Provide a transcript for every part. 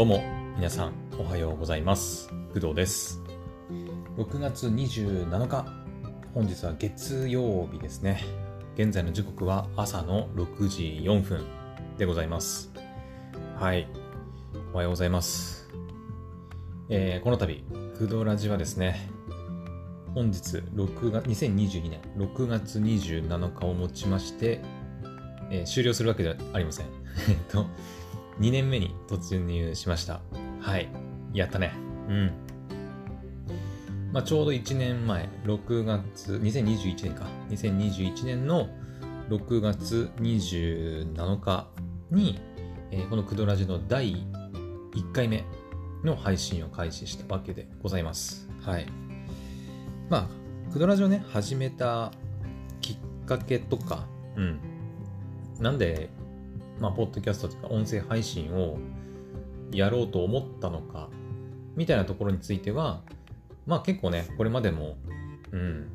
どうも皆さんおはようございます。工藤です。6月27日本日は月曜日ですね。現在の時刻は朝の6時4分でございます。はい。おはようございます。えー、この度工藤ラジはですね本日6月2022年6月27日をもちまして、えー、終了するわけではありません。えっと2年目に突入しました。はい。やったね。うん。まあ、ちょうど1年前、6月、2021年か。2021年の6月27日に、えー、このクドラジの第1回目の配信を開始したわけでございます。はい。まあ、クドラジをね、始めたきっかけとか、うん。なんでまあ、ポッドキャストとか音声配信をやろうと思ったのか、みたいなところについては、まあ結構ね、これまでも、うん、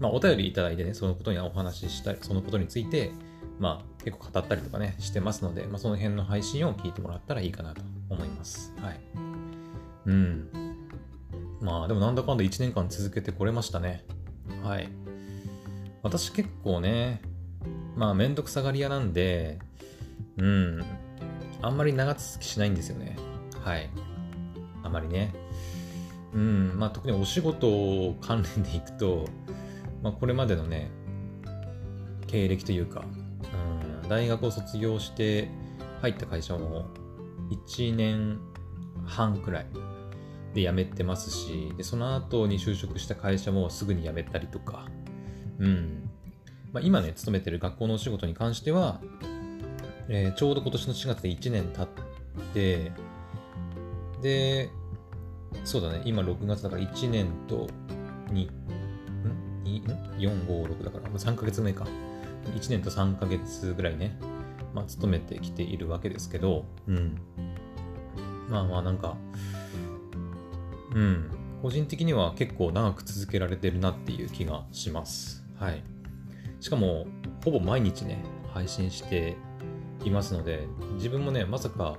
まあお便りいただいてね、そのことにお話ししたり、そのことについて、まあ結構語ったりとかね、してますので、まあその辺の配信を聞いてもらったらいいかなと思います。はい。うん。まあでもなんだかんだ1年間続けてこれましたね。はい。私結構ね、まあめんどくさがり屋なんで、うん。あんまり長続きしないんですよね。はい。あまりね。うん。まあ特にお仕事関連でいくと、まあこれまでのね、経歴というか、うん、大学を卒業して入った会社も1年半くらいで辞めてますし、でその後に就職した会社もすぐに辞めたりとか、うん。まあ、今ね、勤めてる学校のお仕事に関しては、えー、ちょうど今年の4月で1年経って、で、そうだね、今6月だから1年と2、ん？ん ?4、5、6だから、3ヶ月目か。1年と3ヶ月ぐらいね、まあ、勤めてきているわけですけど、うん。まあまあなんか、うん。個人的には結構長く続けられてるなっていう気がします。はい。しかも、ほぼ毎日ね、配信していますので、自分もね、まさか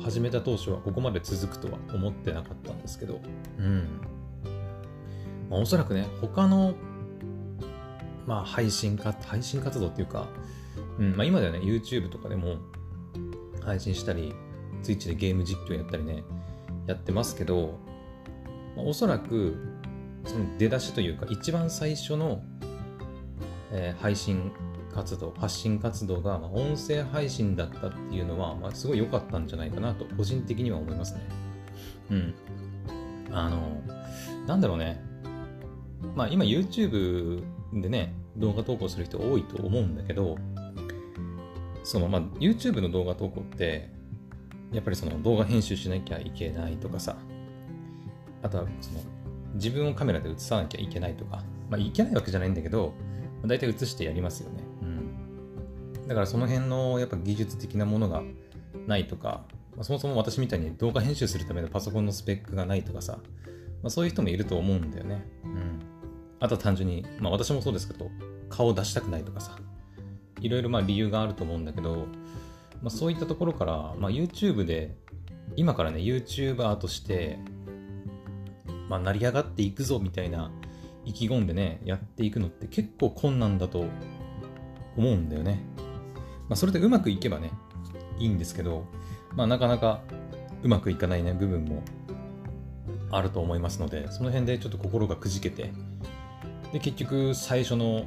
始めた当初はここまで続くとは思ってなかったんですけど、うん。まあ、おそらくね、他の、まあ、配信か、配信活動っていうか、うん、まあ今ではね、YouTube とかでも配信したり、Twitch でゲーム実況やったりね、やってますけど、まあ、おそらく、その出だしというか、一番最初の、えー、配信活動、発信活動が、ま音声配信だったっていうのは、まあ、すごい良かったんじゃないかなと、個人的には思いますね。うん。あの、なんだろうね。まあ、今 YouTube でね、動画投稿する人多いと思うんだけど、その、まあ、YouTube の動画投稿って、やっぱりその動画編集しなきゃいけないとかさ、あとはその自分をカメラで映さなきゃいけないとか、まあ、いけないわけじゃないんだけど、大体映してやりますよね。だからその辺のやっぱ技術的なものがないとか、まあ、そもそも私みたいに動画編集するためのパソコンのスペックがないとかさ、まあ、そういう人もいると思うんだよね。うん。あとは単純に、まあ私もそうですけど、顔を出したくないとかさ、いろいろまあ理由があると思うんだけど、まあそういったところから、まあ YouTube で、今からね、YouTuber として、まあ成り上がっていくぞみたいな意気込んでね、やっていくのって結構困難だと思うんだよね。まあ、それでうまくいけばね、いいんですけど、まあ、なかなかうまくいかないね、部分もあると思いますので、その辺でちょっと心がくじけて、で、結局最初の、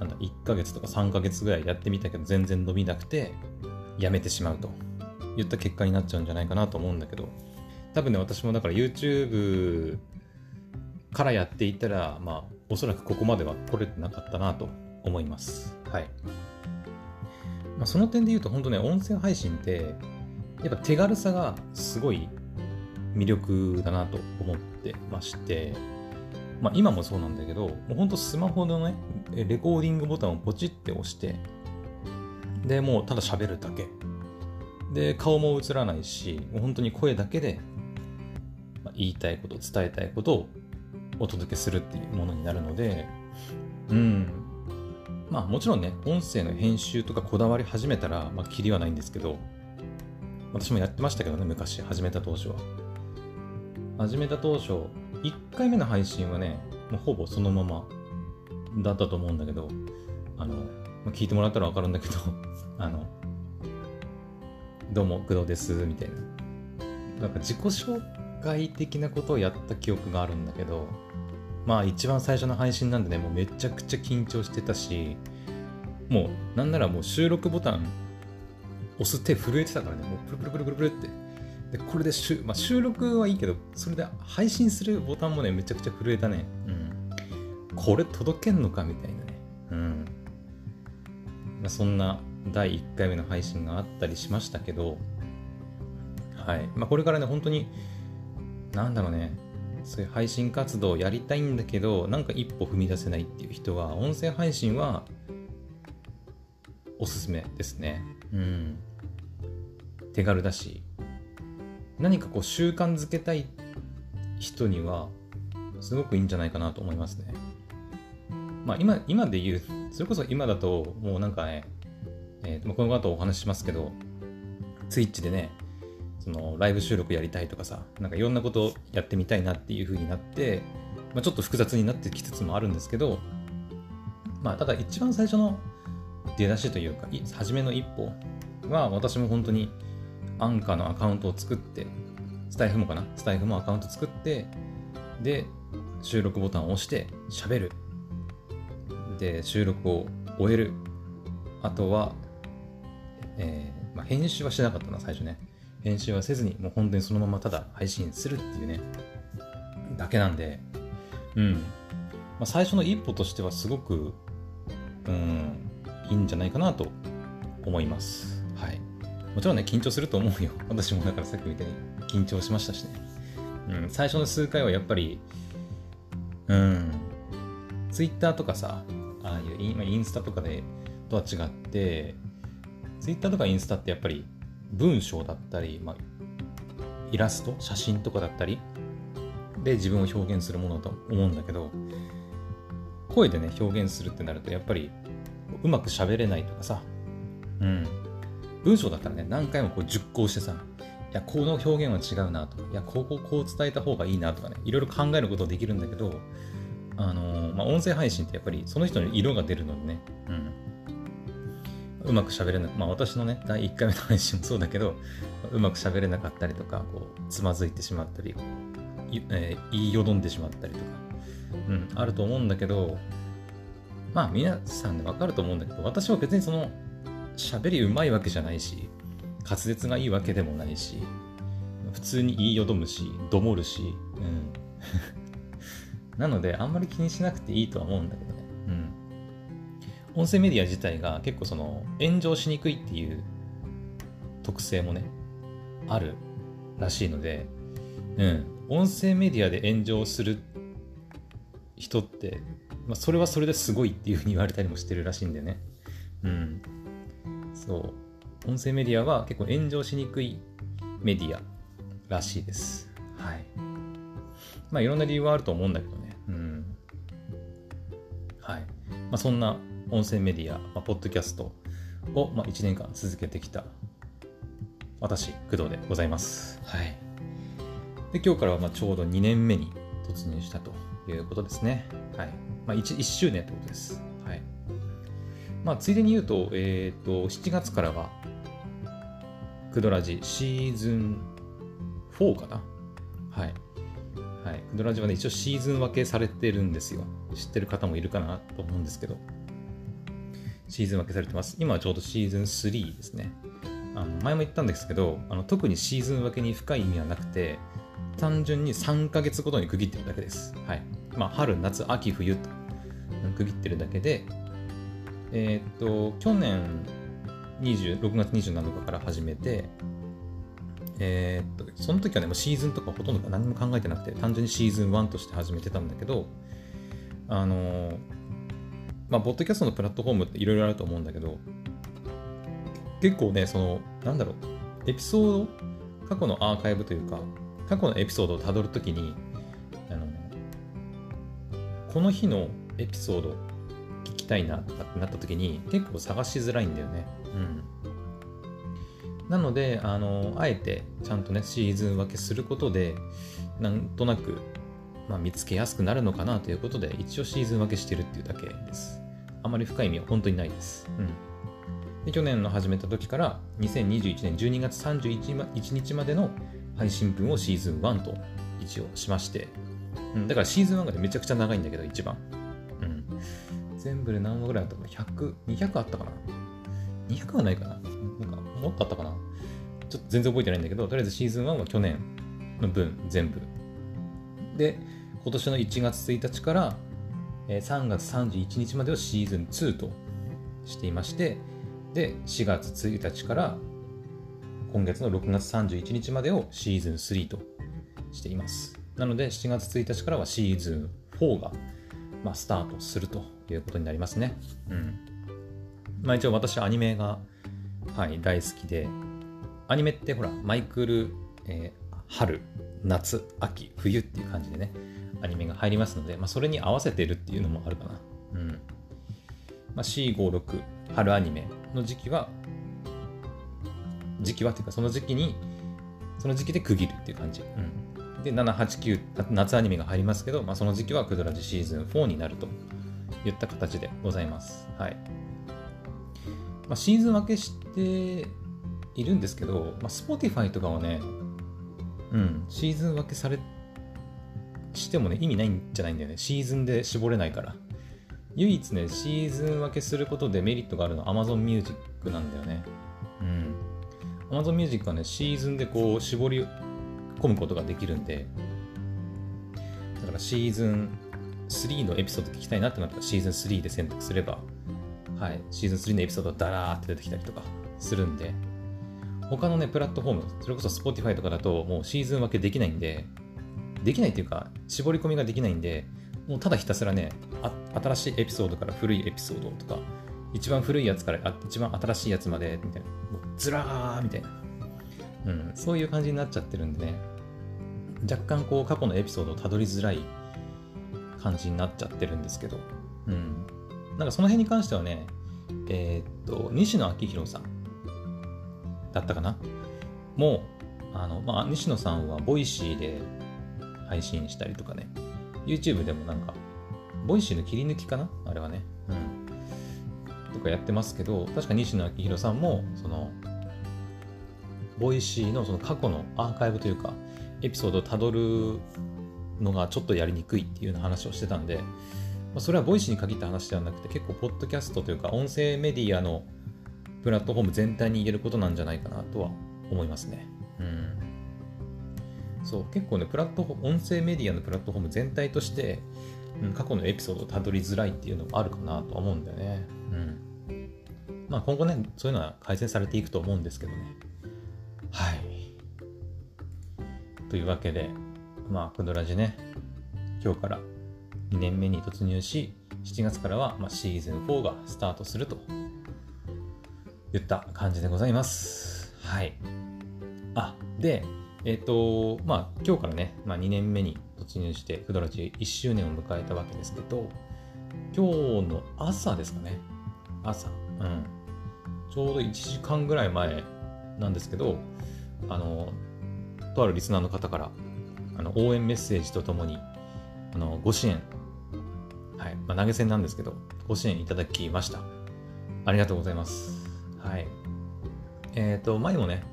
なんだ、1ヶ月とか3ヶ月ぐらいやってみたけど、全然伸びなくて、やめてしまうといった結果になっちゃうんじゃないかなと思うんだけど、多分ね、私もだから YouTube からやっていったら、まあ、おそらくここまでは来れてなかったなと思います。はい。まあ、その点で言うと本当ね、音声配信って、やっぱ手軽さがすごい魅力だなと思ってまして、まあ今もそうなんだけど、もうほんとスマホのね、レコーディングボタンをポチって押して、で、もうただ喋るだけ。で、顔も映らないし、もう本当に声だけで、言いたいこと、伝えたいことをお届けするっていうものになるので、うん、まあもちろんね、音声の編集とかこだわり始めたら、まあ、キリはないんですけど、私もやってましたけどね、昔、始めた当初は。始めた当初、1回目の配信はね、もうほぼそのままだったと思うんだけど、あの、聞いてもらったらわかるんだけど、あの、どうも、工藤です、みたいな。なんか自己紹介的なことをやった記憶があるんだけど、まあ一番最初の配信なんでね、もうめちゃくちゃ緊張してたし、もうなんならもう収録ボタン押す手震えてたからね、もうプルプルプルプルプルって。で、これでしゅ、まあ、収録はいいけど、それで配信するボタンもね、めちゃくちゃ震えたね。うん。これ届けんのかみたいなね。うん。まあ、そんな第1回目の配信があったりしましたけど、はい。まあ、これからね、本当に、なんだろうね、そういう配信活動をやりたいんだけど、なんか一歩踏み出せないっていう人は、音声配信はおすすめですね。うん。手軽だし、何かこう習慣づけたい人には、すごくいいんじゃないかなと思いますね。まあ今、今で言う、それこそ今だと、もうなんかね、えー、この後お話ししますけど、ツイッチでね、そのライブ収録やりたいとかさ、なんかいろんなことやってみたいなっていう風になって、まあ、ちょっと複雑になってきつつもあるんですけど、まあただ一番最初の出だしというか、初めの一歩は私も本当にアンカーのアカウントを作って、スタイフもかな？スタイフもアカウント作って、で、収録ボタンを押して喋る。で、収録を終える。あとは、えー、まあ、編集はしてなかったな、最初ね。編集はせずに、もう本当にそのままただ配信するっていうね、だけなんで、うん。まあ、最初の一歩としてはすごく、うん、いいんじゃないかなと思います。はい。もちろんね、緊張すると思うよ。私もだからさっきみたいに緊張しましたしね。うん、最初の数回はやっぱり、うん、ツイッターとかさ、ああいうインインスタとかでとは違って、ツイッターとかインスタってやっぱり文章だったり、まあ、イラスト、写真とかだったりで自分を表現するものだと思うんだけど、声でね、表現するってなるとやっぱりうまく喋れないとかさ、うん、文章だったらね、何回もこう熟考してさ、いや、この表現は違うなとか、いや、こここう伝えた方がいいなとかね、いろいろ考えることできるんだけど、あのー、まあ、音声配信ってやっぱりその人の色が出るのでね、うん。うまく喋れなまあ私のね、第1回目の配信もそうだけど、うまく喋れなかったりとか、こう、つまずいてしまったり、えー、言いよどんでしまったりとか、うん、あると思うんだけど、まあ皆さんでわかると思うんだけど、私は別にその喋りうまいわけじゃないし、滑舌がいいわけでもないし、普通に言いよどむし、どもるし、うん。なので、あんまり気にしなくていいとは思うんだけどね。音声メディア自体が結構その、炎上しにくいっていう特性もね、あるらしいので、うん。音声メディアで炎上する人って、まあ、それはそれですごいっていうふうに言われたりもしてるらしいんだよね。うん。そう。音声メディアは結構炎上しにくいメディアらしいです。はい。まあいろんな理由はあると思うんだけどね。うん。はい。まあそんな音声メディア、まあ、ポッドキャストを、まあ、1年間続けてきた私、工藤でございます。はい。で、今日からはまあちょうど2年目に突入したということですね。はい。まあ 1, 1周年ってことです。まあ、ついでに言うと、えっ、ー、と、7月からは、クドラジシーズン4かなはい。はい。クドラジはね、一応シーズン分けされてるんですよ。知ってる方もいるかなと思うんですけど。シーズン分けされてます。今はちょうどシーズン3ですね。あの前も言ったんですけどあの、特にシーズン分けに深い意味はなくて、単純に3ヶ月ごとに区切ってるだけです。はい。まあ、春、夏、秋、冬と区切ってるだけで、えっ、と、去年20 6月27日から始めて、えっ、と、その時はね、もうシーズンとかほとんど何も考えてなくて、単純にシーズン1として始めてたんだけど、あのまあ、ポッドキャストのプラットフォームっていろいろあると思うんだけど、結構ね、その、なんだろう、エピソード、過去のアーカイブというか、過去のエピソードをたどるときに、あの、この日のエピソード聞きたいなとかってなった時に結構探しづらいんだよね。うん。なので、あの、あえてちゃんとね、シーズン分けすることで、なんとなく、まあ、見つけやすくなるのかなということで、一応シーズン分けしてるっていうだけです。あまり深い意味は本当にないです。うん。で去年の始めた時から2021年12月31日までの配信分をシーズン1と一応しまして、うん、だからシーズン1がめちゃくちゃ長いんだけど、一番。うん。全部で何話ぐらいあったか ?100、200あったかな ?200 はないかな？なんか、もっとあったかな？ちょっと全然覚えてないんだけど、とりあえずシーズン1は去年の分全部。で、今年の1月1日から3月31日までをシーズン2としていまして、で、4月1日から今月の6月31日までをシーズン3としています。なので、7月1日からはシーズン4が、まあ、スタートするということになりますね。うん。まあ一応私アニメが、はい、大好きで、アニメってほら、マイクル、えー、春、夏、秋、冬っていう感じでね、アニメが入りますので、まあそれに合わせてるっていうのもあるかな。うん。まあ、C56 春アニメの時期は時期はっていうかその時期にその時期で区切るっていう感じ、うん、で789夏アニメが入りますけど、まあ、その時期はクドラジシーズン4になるといった形でございますはい、まあ、シーズン分けしているんですけど、まあ、Spotify とかはねうんシーズン分けされしてもね意味ないんじゃないんだよねシーズンで絞れないから唯一ね、シーズン分けすることでメリットがあるのは Amazon Music なんだよね。うん。Amazon Music はね、シーズンでこう絞り込むことができるんで、だからシーズン3のエピソード聞きたいなってなったらシーズン3で選択すれば、はい、シーズン3のエピソードがダラーって出てきたりとかするんで、他のね、プラットフォーム、それこそ Spotify とかだともうシーズン分けできないんで、できないっていうか、絞り込みができないんで、もうただひたすらね、新しいエピソードから古いエピソードとか、一番古いやつからあ一番新しいやつまで、みたいな、ずらーみたいな、うん、そういう感じになっちゃってるんでね、若干こう過去のエピソードをたどりづらい感じになっちゃってるんですけど、うん。なんかその辺に関してはね、えー、っと、西野昭弘さんだったかな？もう、あの、まあ、西野さんはボイシーで配信したりとかね、YouTube でもなんか、ボイシーの切り抜きかな？あれはね。うん。とかやってますけど、確か西野亮廣さんも、その、ボイシーのその過去のアーカイブというか、エピソードをたどるのがちょっとやりにくいっていうような話をしてたんで、ま、それはボイシーに限った話ではなくて、結構、ポッドキャストというか、音声メディアのプラットフォーム全体に言えることなんじゃないかなとは思いますね。うん。そう、結構ね、プラットフォーム、音声メディアのプラットフォーム全体として、うん、過去のエピソードをたどりづらいっていうのもあるかなとは思うんだよね。うん。まあ今後ね、そういうのは改善されていくと思うんですけどね。はい。というわけで、まあ、クドラジね、今日から2年目に突入し、7月からは、まあ、シーズン4がスタートするといった感じでございます。はい。あ、で、えっ、ー、と、まあ、今日からね、まあ、2年目に突入して、クドラジ1周年を迎えたわけですけど、今日の朝ですかね。朝。うん。ちょうど1時間ぐらい前なんですけど、あの、とあるリスナーの方から、あの、応援メッセージとともに、あの、ご支援、はい、まあ、投げ銭なんですけど、ご支援いただきました。ありがとうございます。はい。えっ、ー、と、前もね、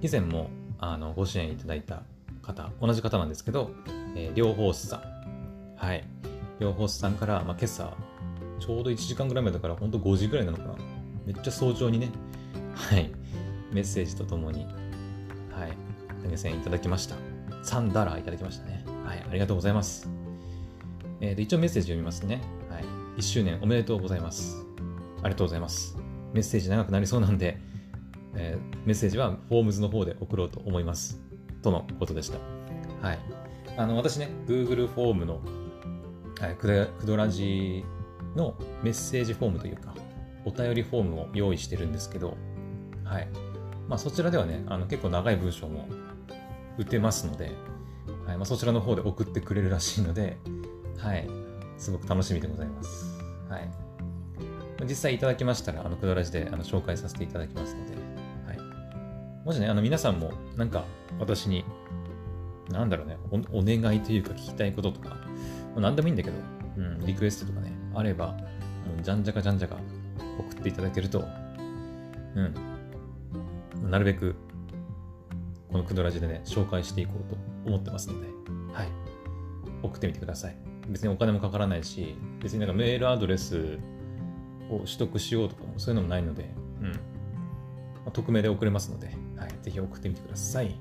以前も、あのご支援いただいた方、同じ方なんですけど、えー、両方さん。はい。両方さんから、まあ、今朝、ちょうど1時間ぐらい前だから、ほんと5時ぐらいなのかな。めっちゃ早朝にね、はい。メッセージとともに、はい。投げ銭いただきました。3ダラーいただきましたね。はい。ありがとうございます。えー、一応メッセージ読みますね。はい。1周年おめでとうございます。ありがとうございます。メッセージ長くなりそうなんで、えー、メッセージはフォームズの方で送ろうと思います。とのことでした。はい。あの、私ね、Google フォームの、はい、クドラジのメッセージフォームというか、お便りフォームを用意してるんですけど、はい。まあ、そちらではね、あの結構長い文章も打てますので、はいまあ、そちらの方で送ってくれるらしいので、はい。すごく楽しみでございます。はい。実際いただきましたら、あの、クドラジであの紹介させていただきますので、もしね、あの皆さんもなんか私に、なんだろうねお、お願いというか聞きたいこととか、何でもいいんだけど、うん、リクエストとかね、あれば、もうじゃんじゃかじゃんじゃか送っていただけると、うん、なるべく、このクドラジでね、紹介していこうと思ってますので、はい。送ってみてください。別にお金もかからないし、別になんかメールアドレスを取得しようとかもそういうのもないので、うん。匿名で送れますので、はい。ぜひ送ってみてください。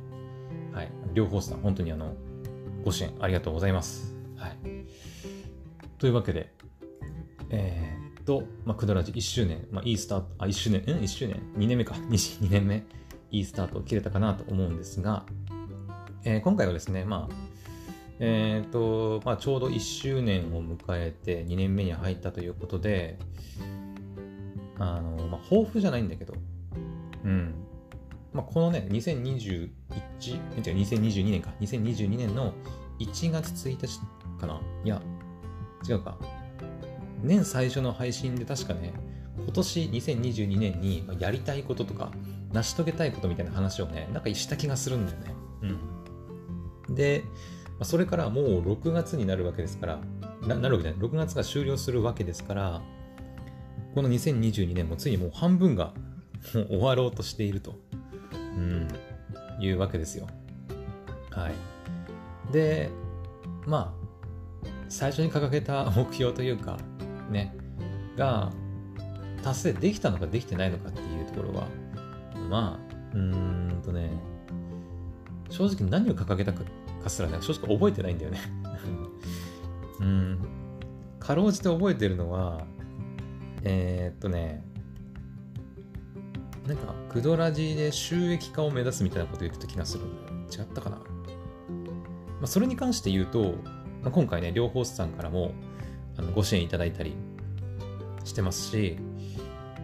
はい。両方さん、本当にあの、ご支援ありがとうございます。はい。というわけで、えー、っと、まあ、クドラジ1周年、まあ、いいスタート、あ、1周年、うん ?1 周年 ?2 年目か。2, 2年目、いいスタートを切れたかなと思うんですが、えー、今回はですね、まあ、えっ、と、まあ、ちょうど1周年を迎えて2年目に入ったということで、あの、まあ、抱負じゃないんだけど、うん。まあ、このね、2021、2022年か、2022年の1月1日かないや、違うか。年最初の配信で確かね、今年2022年にやりたいこととか、成し遂げたいことみたいな話をね、なんかした気がするんだよね。うん。で、それからもう6月になるわけですから、ななるわけじゃない、6月が終了するわけですから、この2022年もついにもう半分が終わろうとしていると、うん、いうわけですよ。はい。で、まあ、最初に掲げた目標というか、ね、が、達成できたのかできてないのかっていうところは、まあ、うーんとね、正直何を掲げたかすらね、正直覚えてないんだよね うん。かろうじて覚えてるのは、えー、っとね、なんか、クドラジで収益化を目指すみたいなこと言ってた気がするんだよ。違ったかな？まあ、それに関して言うと、まあ、今回ね、両方さんからもあのご支援いただいたりしてますし、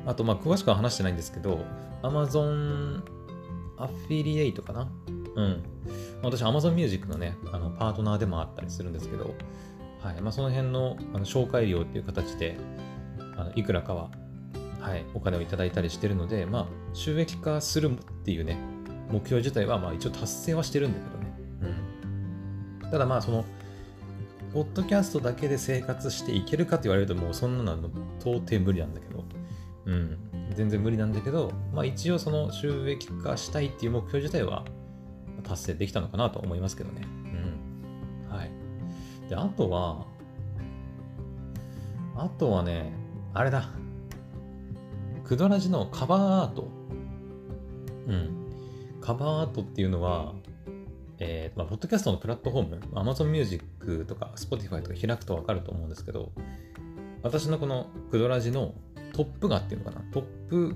あと、まあ、詳しくは話してないんですけど、Amazon アフィリエイトかな？うん。私、Amazon Music のね、あのパートナーでもあったりするんですけど、はいまあ、その辺のあの紹介料っていう形で、あのいくらかは、はい、お金をいただいたりしてるので、まあ、収益化するっていうね、目標自体は、まあ、一応達成はしてるんだけどね。うん。ただまあ、その、ポッドキャストだけで生活していけるかって言われると、もうそんなの到底無理なんだけど、うん。全然無理なんだけど、まあ一応その収益化したいっていう目標自体は、達成できたのかなと思いますけどね。うん。はい。で、あとは、あとはね、あれだ。クドラジのカバーアート。うん。カバーアートっていうのは、えー、まあ、ポッドキャストのプラットフォーム、Amazon Music とか Spotify とか開くとわかると思うんですけど、私のこのクドラジのトップ画っていうのかな、トップ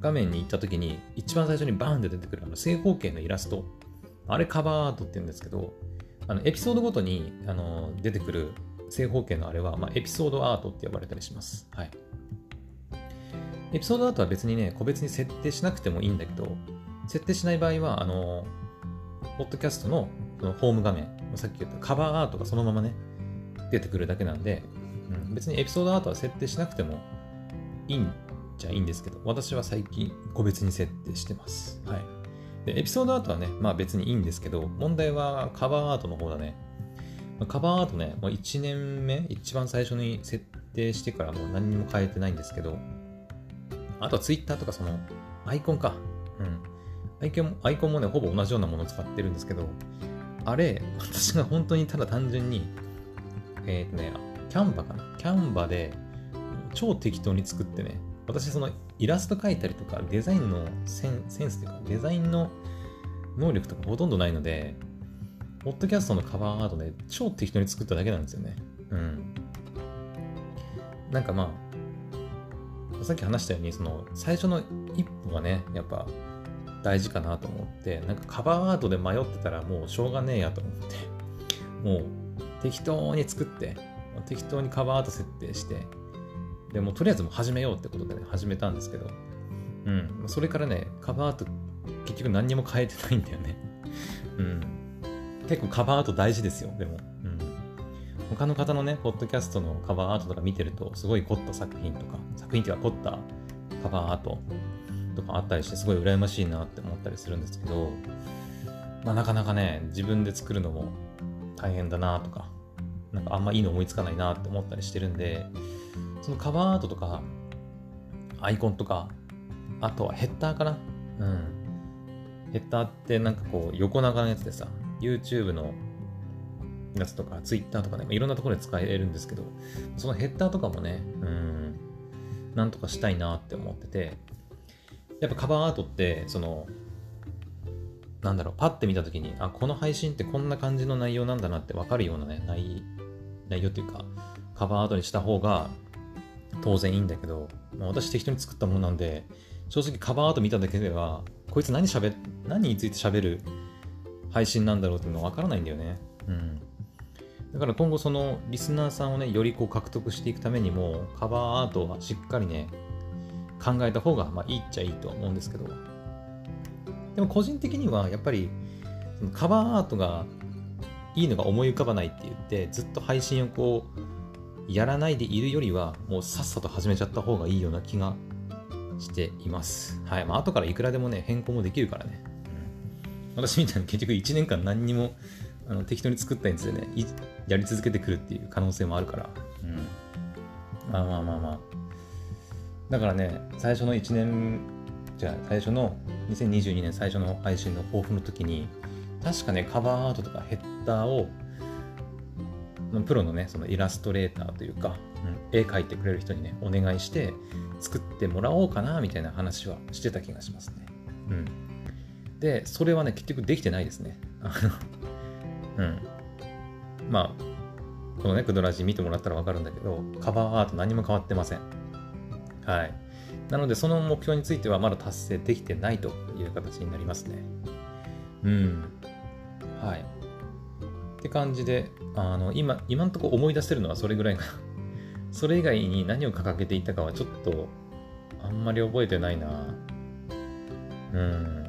画面に行った時に一番最初にバーンって出てくるあの正方形のイラストあれカバーアートって言うんですけどあのエピソードごとにあの出てくる正方形のあれは、まあ、エピソードアートって呼ばれたりします。はい。エピソードアートは別にね、個別に設定しなくてもいいんだけど、設定しない場合は、あの、ポッドキャストのそのホーム画面、さっき言ったカバーアートがそのままね、出てくるだけなんで、うん、別にエピソードアートは設定しなくてもいいんじゃいいんですけど、私は最近個別に設定してます。はい。で、エピソードアートはね、まあ別にいいんですけど、問題はカバーアートの方だね。カバーアートね、もう1年目、一番最初に設定してからもう何にも変えてないんですけど、あとは Twitter とかその、アイコンか。うん。アイコンアイコンもね、ほぼ同じようなものを使ってるんですけど、あれ、私が本当にただ単純に、えっ、ー、とね、キャンバかな。キャンバで超適当に作ってね、私そのイラスト描いたりとかデザインのセンセンスというかデザインの能力とかほとんどないので、ポッドキャストのカバーアートで超適当に作っただけなんですよね。うん。なんかまあ、さっき話したように、その最初の一歩がね、やっぱ大事かなと思って、なんかカバーアートで迷ってたらもうしょうがねえやと思って、もう適当に作って、適当にカバーアート設定して、でもとりあえずもう始めようってことでね、始めたんですけど、うん、それからね、カバーアート結局何にも変えてないんだよね。うん。結構カバーアート大事ですよ、でも。他の方のね、ポッドキャストのカバーアートとか見てると、すごい凝った作品とか、作品っていうか凝ったカバーアートとかあったりしてすごい羨ましいなって思ったりするんですけど、まあ、なかなかね自分で作るのも大変だなとかなんかあんまいいの思いつかないなって思ったりしてるんでそのカバーアートとかアイコンとかあとはヘッダーかな？うん。ヘッダーってなんかこう横長のやつでさ YouTube のやつとか Twitter とかねいろんなところで使えるんですけどそのヘッダーとかもねうんなんとかしたいなって思っててやっぱカバーアートってそのなんだろうパッて見た時にあこの配信ってこんな感じの内容なんだなって分かるようなね内内容っていうかカバーアートにした方が当然いいんだけど、まあ、私適当に作ったものなんで正直カバーアート見ただけではこいつ何しゃべ何について喋る配信なんだろうっていうの分からないんだよね。うん。だから今後そのリスナーさんをねよりこう獲得していくためにもカバーアートはしっかりね考えた方がまあいいっちゃいいと思うんですけどでも個人的にはやっぱりカバーアートがいいのが思い浮かばないって言ってずっと配信をこうやらないでいるよりはもうさっさと始めちゃった方がいいような気がしています。はい。まあ後からいくらでもね変更もできるからね。私みたいに結局1年間何にもあの適当に作ったやつでねやり続けてくるっていう可能性もあるから。うん。まあまあまあまあ。だからね最初の1年じゃあ最初の2022年最初の配信の抱負の時に確かねカバーアートとかヘッダーをプロのねそのイラストレーターというか、うん、絵描いてくれる人にねお願いして作ってもらおうかなみたいな話はしてた気がしますねうんでそれはね結局できてないですねうんまあこのねクドラジ見てもらったら分かるんだけどカバーアート何も変わってませんはいなのでその目標についてはまだ達成できてないという形になりますね。うん。はい。って感じで、あの、今、今んとこ思い出せるのはそれぐらいかな。それ以外に何を掲げていたかはちょっと、あんまり覚えてないな。うん。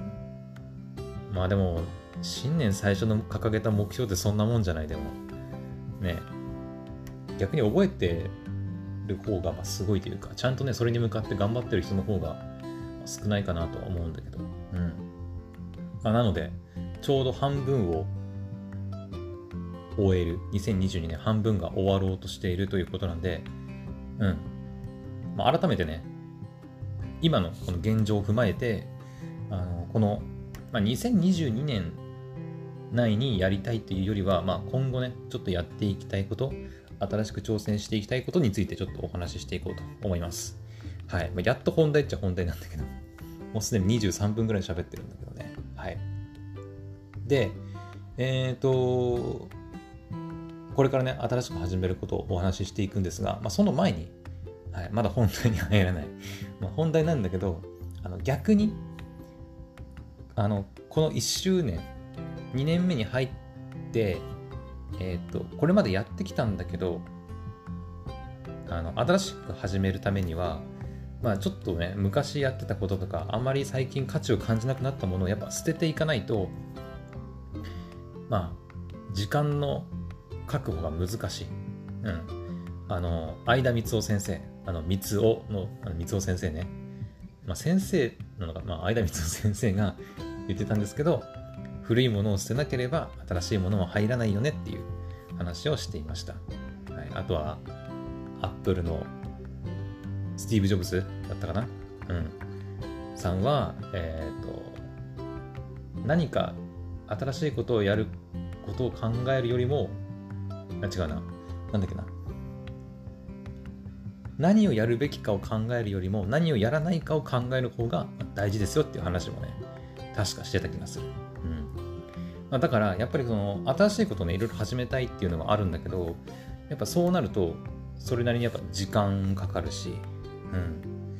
まあでも、新年最初の掲げた目標ってそんなもんじゃないでも。ね。逆に覚えてる方がますごいというか、ちゃんとね、それに向かって頑張ってる人の方が少ないかなとは思うんだけど。うん。まあ、なので、ちょうど半分を終える、2022年半分が終わろうとしているということなんで、うん。まあ、改めてね、今のこの現状を踏まえて、あのこの、まあ、2022年内にやりたいというよりは、まあ、今後ね、ちょっとやっていきたいこと、新しく挑戦していきたいことについてちょっとお話ししていこうと思います。はい。まあ、やっと本題っちゃ本題なんだけど、もうすでに23分ぐらい喋ってるんだけどね。はい。で、えっ、ー、と、これからね、新しく始めることをお話ししていくんですが、まあ、その前に、はい、まだ本題に入らない。まあ、本題なんだけど、あの逆に、あの、この1周年、2年目に入って、えっ、ー、と、これまでやってきたんだけど、あの、新しく始めるためには、まあちょっとね、昔やってたこととか、あんまり最近価値を感じなくなったものをやっぱ捨てていかないと、まあ、時間の確保が難しい。うん。あの、相田光夫先生、あの、光夫の、あの光夫先生ね。まあ先生なのか、まあ相田光夫先生が言ってたんですけど、古いものを捨てなければ新しいものも入らないよねっていう話をしていました。はい、あとは、アップルのスティーブ・ジョブズだったかな？うん。さんは、えっ、ー、と、何か新しいことをやることを考えるよりも、あ、違うな。なんだっけな？何をやるべきかを考えるよりも何をやらないかを考える方が大事ですよっていう話もね、確かしてた気がする。だからやっぱりその新しいことをねいろいろ始めたいっていうのはあるんだけどやっぱそうなるとそれなりにやっぱ時間かかるしうん。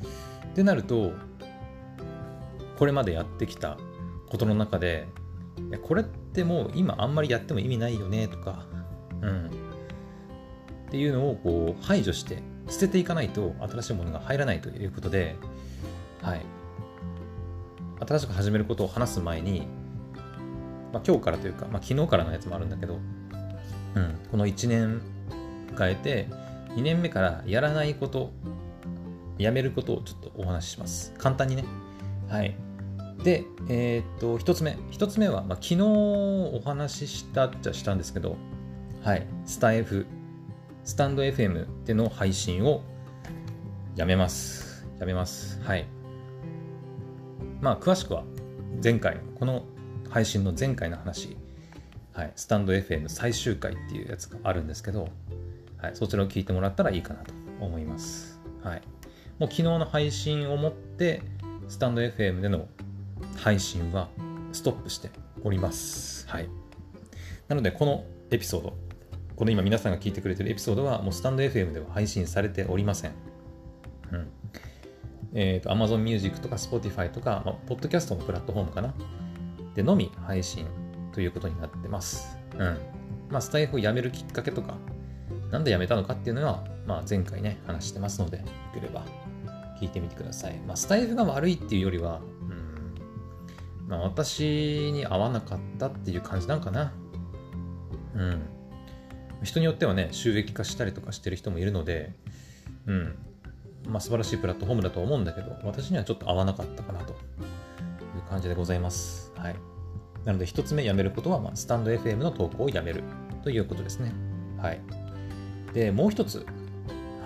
ってなるとこれまでやってきたことの中でいやこれってもう今あんまりやっても意味ないよねとかうん。っていうのをこう排除して捨てていかないと新しいものが入らないということではい。新しく始めることを話す前にまあ、今日からというか、まあ、昨日からのやつもあるんだけど、うん、この1年変えて、2年目からやらないこと、やめることをちょっとお話しします。簡単にね。はい。で、えー、っと、一つ目。一つ目は、まあ、昨日お話ししたっちゃしたんですけど、はい。スタイフ、スタンド FM での配信をやめます。やめます。はい。まあ、詳しくは前回、この配信の前回の話、はい、スタンド FM 最終回っていうやつがあるんですけど、はい、そちらを聞いてもらったらいいかなと思います。はい。もう昨日の配信をもって、スタンド FM での配信はストップしております。はい。なので、このエピソード、この今皆さんが聞いてくれてるエピソードは、もうスタンド FM では配信されておりません。うん。えっ、ー、と、Amazon Music とか Spotify とか、まあ、ポッドキャストのプラットフォームかな。でのみ配信ということになってます。うん。まあ、スタイフを辞めるきっかけとか、なんで辞めたのかっていうのは、まあ、前回ね、話してますので、よければ聞いてみてください。まあ、スタイフが悪いっていうよりは、うん、まあ、私に合わなかったっていう感じなんかな。うん。人によってはね、収益化したりとかしてる人もいるので、うん。まあ、素晴らしいプラットフォームだと思うんだけど、私にはちょっと合わなかったかなという感じでございます。はい。なので、一つ目やめることは、まあ、スタンド FM の投稿をやめるということですね。はい。で、もう一つ、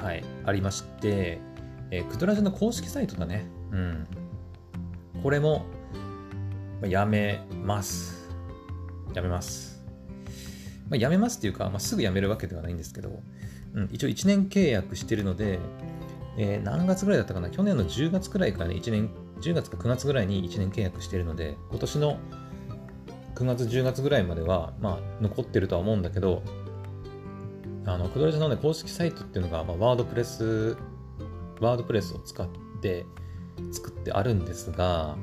はい、ありまして、えー、クドラジの公式サイトだね。うん。これも、まあ、やめます。やめます。まあ、やめますっていうか、まあ、すぐやめるわけではないんですけど、うん、一応1年契約してるので、えー、何月ぐらいだったかな？去年の10月くらいからね、1年、10月か9月ぐらいに1年契約しているので、今年の9月、10月ぐらいまでは、まあ、残ってるとは思うんだけど、あの、クドラジのね、公式サイトっていうのが、まあ、ワードプレス、ワードプレスを使って作ってあるんですが、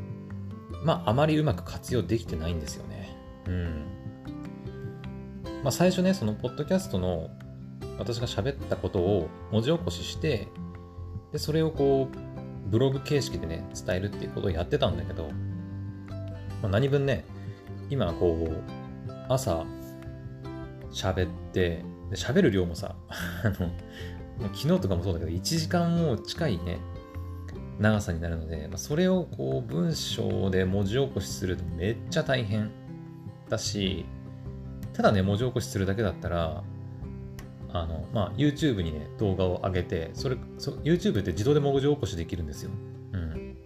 まあ、あまりうまく活用できてないんですよね。うん。まあ、最初ね、その、ポッドキャストの私が喋ったことを文字起こしして、で、それをこう、ブログ形式でね、伝えるっていうことをやってたんだけど、まあ、何分ね、今こう、朝、喋って、喋る量もさ、あの、昨日とかもそうだけど、1時間も近いね、長さになるので、まあ、それをこう、文章で文字起こしするとめっちゃ大変だし、ただね、文字起こしするだけだったら、あの、まあ、YouTube にね、動画を上げて、それ、そ YouTube って自動で文字起こしできるんですよ。うん。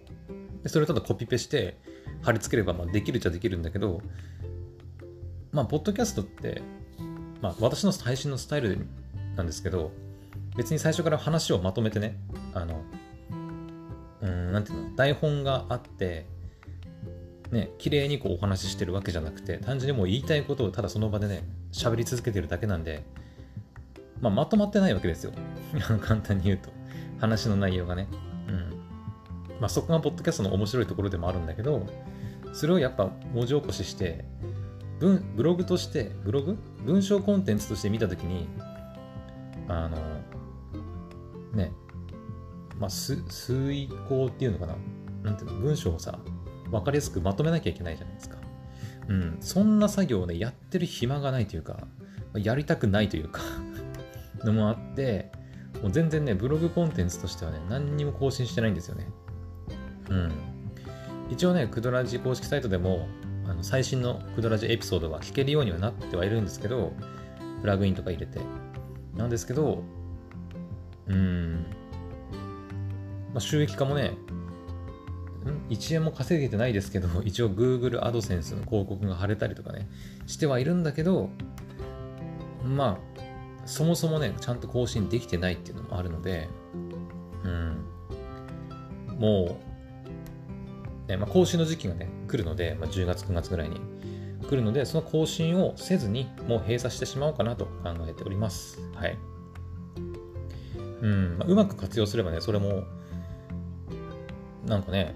でそれをただコピペして、貼り付ければ、まあ、できるっちゃできるんだけど、まあ、ポッドキャストって、まあ、私の配信のスタイルなんですけど、別に最初から話をまとめてね、あの、うん、なんていうの、台本があって、ね、綺麗にこうお話ししてるわけじゃなくて、単純にもう言いたいことをただその場でね、喋り続けてるだけなんで、まあ、まとまってないわけですよ。簡単に言うと。話の内容がね。うん。まあ、そこがポッドキャストの面白いところでもあるんだけど、それをやっぱ文字起こしして、文ブログとして、ブログ？文章コンテンツとして見たときに、あの、ね、まあ、す遂行っていうのかななんていうの？文章をさ、わかりやすくまとめなきゃいけないじゃないですか。うん、そんな作業をね、やってる暇がないというか、やりたくないというかのもあって、もう全然ね、ブログコンテンツとしてはね、何にも更新してないんですよね。うん。一応ね、クドラジ公式サイトでも、あの最新のクドラジエピソードが聞けるようにはなってはいるんですけど、プラグインとか入れて。なんですけど、うん、まあ、収益化もね、1円も稼げてないですけど、一応 Google AdSense の広告が貼れたりとかね、してはいるんだけど、まあ、そもそもね、ちゃんと更新できてないっていうのもあるので、うん、もう、ねまあ、更新の時期がね、来るので、まあ、10月、9月ぐらいに来るので、その更新をせずに、もう閉鎖してしまおうかなと考えております。はい。うん、まあ、うまく活用すればね、それも、なんかね、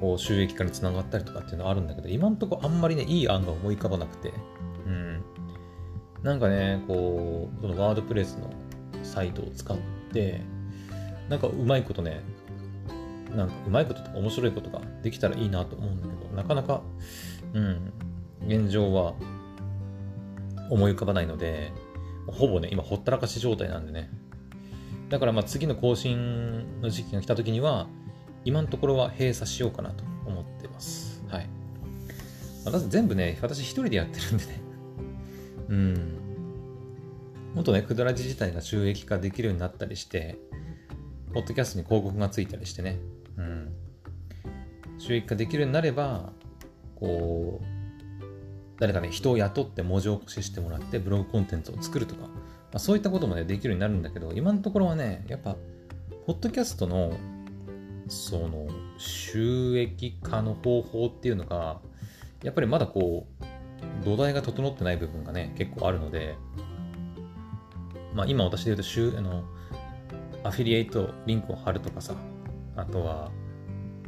こう収益化につながったりとかっていうのはあるんだけど、今んとこあんまりね、いい案が思い浮かばなくて、うん。なんかね、こう、そのワードプレスのサイトを使って、なんかうまいことね、なんかうまいこととか面白いことができたらいいなと思うんだけど、なかなか、うん、現状は思い浮かばないので、ほぼね、今ほったらかし状態なんでね。だからまあ次の更新の時期が来た時には、今のところは閉鎖しようかなと思ってます。はい。まず全部ね、私一人でやってるんでね。うん。もっとね、クドラジ自体が収益化できるようになったりして、ポッドキャストに広告がついたりしてね、うん。収益化できるようになれば、こう、誰かね、人を雇って文字起こししてもらってブログコンテンツを作るとか、まあ、そういったこともね、できるようになるんだけど、今のところはね、やっぱ、ポッドキャストの、その、収益化の方法っていうのが、やっぱりまだこう、土台が整ってない部分がね、結構あるので、まあ今私で言うと、週、あの、アフィリエイトリンクを貼るとかさ、あとは、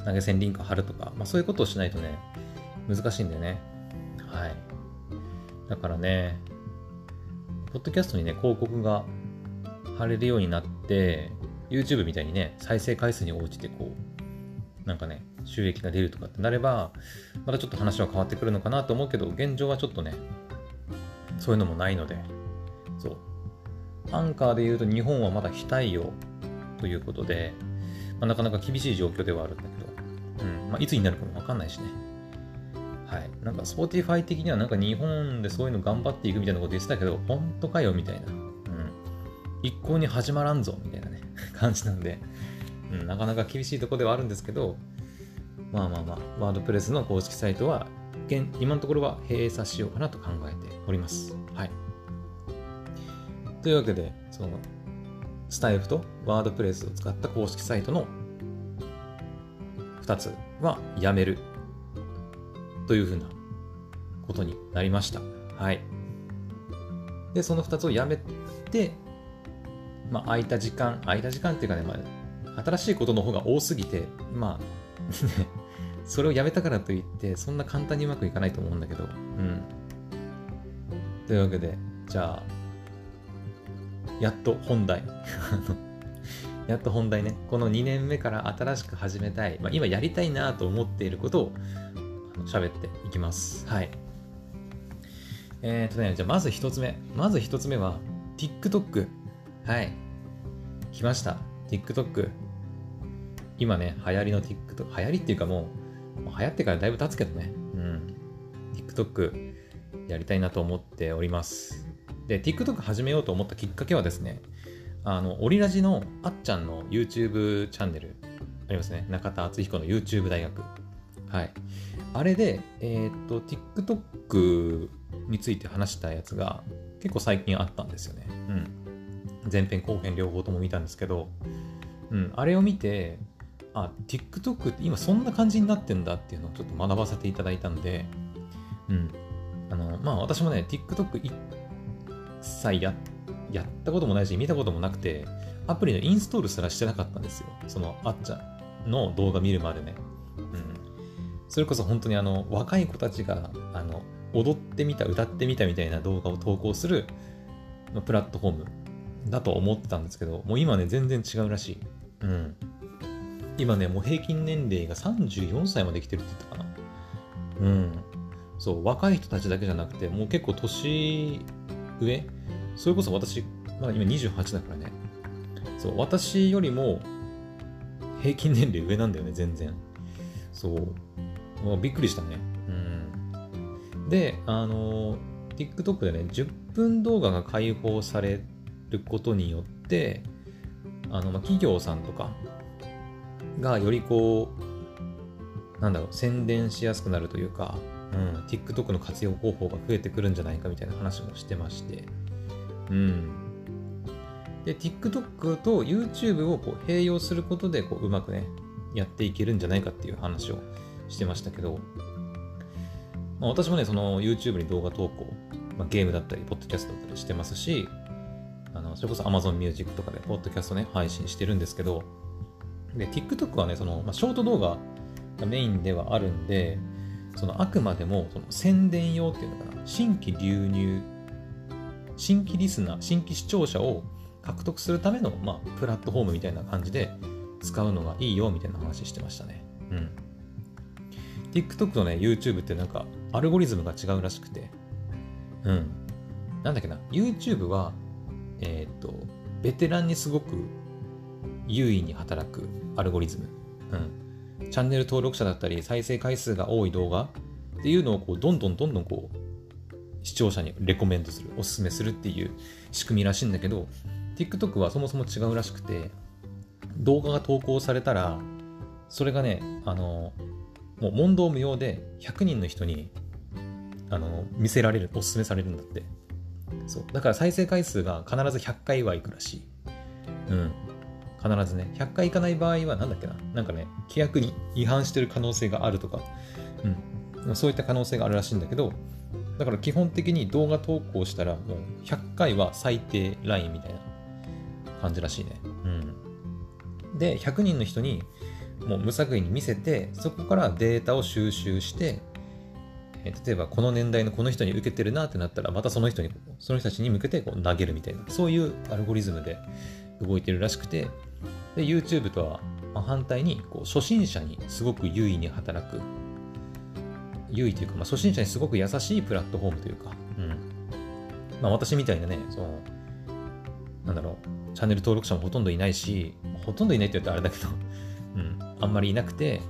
投げ銭リンクを貼るとか、まあそういうことをしないとね、難しいんだよね。はい。だからね、ポッドキャストにね、広告が貼れるようになって、YouTube みたいにね、再生回数に応じてこう、なんかね、収益が出るとかってなれば、またちょっと話は変わってくるのかなと思うけど、現状はちょっとね、そういうのもないので、そう。アンカーで言うと日本はまだ非対応ということで、まあ、なかなか厳しい状況ではあるんだけど、うんまあ、いつになるかもわかんないしね。はい。なんか、Spotify 的にはなんか日本でそういうの頑張っていくみたいなこと言ってたけど、本当かよみたいな。うん。一向に始まらんぞみたいなね、感じなんで、うん、なかなか厳しいとこではあるんですけど、まあまあまあ、ワードプレスの公式サイトは、現今のところは閉鎖しようかなと考えております。はい。というわけで、その、スタイフとワードプレスを使った公式サイトの2つはやめるというふうなことになりました。はい。で、その2つをやめて、まあ、空いた時間、空いた時間っていうかね、まあ、新しいことの方が多すぎて、まあ、それをやめたからといって、そんな簡単にうまくいかないと思うんだけど、うん。というわけで、じゃあ、やっと本題。やっと本題ね。この2年目から新しく始めたい、まあ、今やりたいなと思っていることを喋っていきます。はい。えー、とね、じゃあまず一つ目。まず一つ目は、TikTok。はい。来ました。TikTok。今ね、流行りの TikTok。流行りっていうかもう、もう流行ってからだいぶ経つけどね。うん。TikTok やりたいなと思っております。で、TikTok 始めようと思ったきっかけはですね、あの、オリラジのあっちゃんの YouTube チャンネルありますね。中田敦彦の YouTube 大学。はい。あれで、えっ、と、TikTok について話したやつが結構最近あったんですよね。うん。前編後編両方とも見たんですけど、うん、あれを見て、あ、TikTok って今そんな感じになってんだっていうのをちょっと学ばせていただいたんで、うん。あの、まあ私もね、TikTok 一切ややったこともないし、見たこともなくて、アプリのインストールすらしてなかったんですよ。そのあっちゃんの動画見るまでね。うん。それこそ本当にあの若い子たちがあの踊ってみた歌ってみたみたいな動画を投稿するプラットフォームだと思ってたんですけどもう今ね全然違うらしい。うん。今ねもう平均年齢が34歳まで来てるって言ったかな。うん。そう若い人たちだけじゃなくてもう結構年上それこそ私まだ今28だからねそう私よりも平均年齢上なんだよね全然そうびっくりしたね。うん。で、あの、TikTok でね、10分動画が開放されることによって、あの、まあ企業さんとかがよりこう、なんだろう、宣伝しやすくなるというか、うん、TikTok の活用方法が増えてくるんじゃないかみたいな話もしてまして、うん。で、TikTok と YouTube をこう併用することでこううまくね、やっていけるんじゃないかっていう話をしてましたけど、まあ、私もね、その YouTube に動画投稿、まあ、ゲームだったり、ポッドキャストだったりしてますし、あのそれこそ Amazon Music とかで、ポッドキャストね、配信してるんですけど、で、TikTok はね、その、まあ、ショート動画がメインではあるんで、そのあくまでもその宣伝用っていうのかな、新規流入、新規リスナー、新規視聴者を獲得するための、まあ、プラットフォームみたいな感じで使うのがいいよみたいな話してましたね。うん。TikTok とね、YouTube ってなんか、アルゴリズムが違うらしくて、うん。なんだっけな、YouTube は、えっ、と、ベテランにすごく優位に働くアルゴリズム。うん。チャンネル登録者だったり再生回数が多い動画っていうのをこうどんどんどんどんこう視聴者にレコメントするおすすめするっていう仕組みらしいんだけど TikTok はそもそも違うらしくて動画が投稿されたらそれがねあのもう問答無用で100人の人にあの見せられるおすすめされるんだって。そう。だから再生回数が必ず100回はいくらしい。うん。必ずね100回いかない場合は何だっけな？なんかね規約に違反してる可能性があるとかうんそういった可能性があるらしいんだけどだから基本的に動画投稿したらもう100回は最低ラインみたいな感じらしいね。うん。で、100人の人にもう無作為に見せて、そこからデータを収集して、例えばこの年代のこの人に受けてるなってなったら、またその人に、その人たちに向けてこう投げるみたいな、そういうアルゴリズムで動いてるらしくて、で、YouTube とは反対にこう初心者にすごく優位に働く優位というか、まあ、初心者にすごく優しいプラットフォームというか、うん。まあ、私みたいなね、その、なんだろう、チャンネル登録者もほとんどいないし、ほとんどいないって言ったらあれだけど、うん、あんまりいなくて、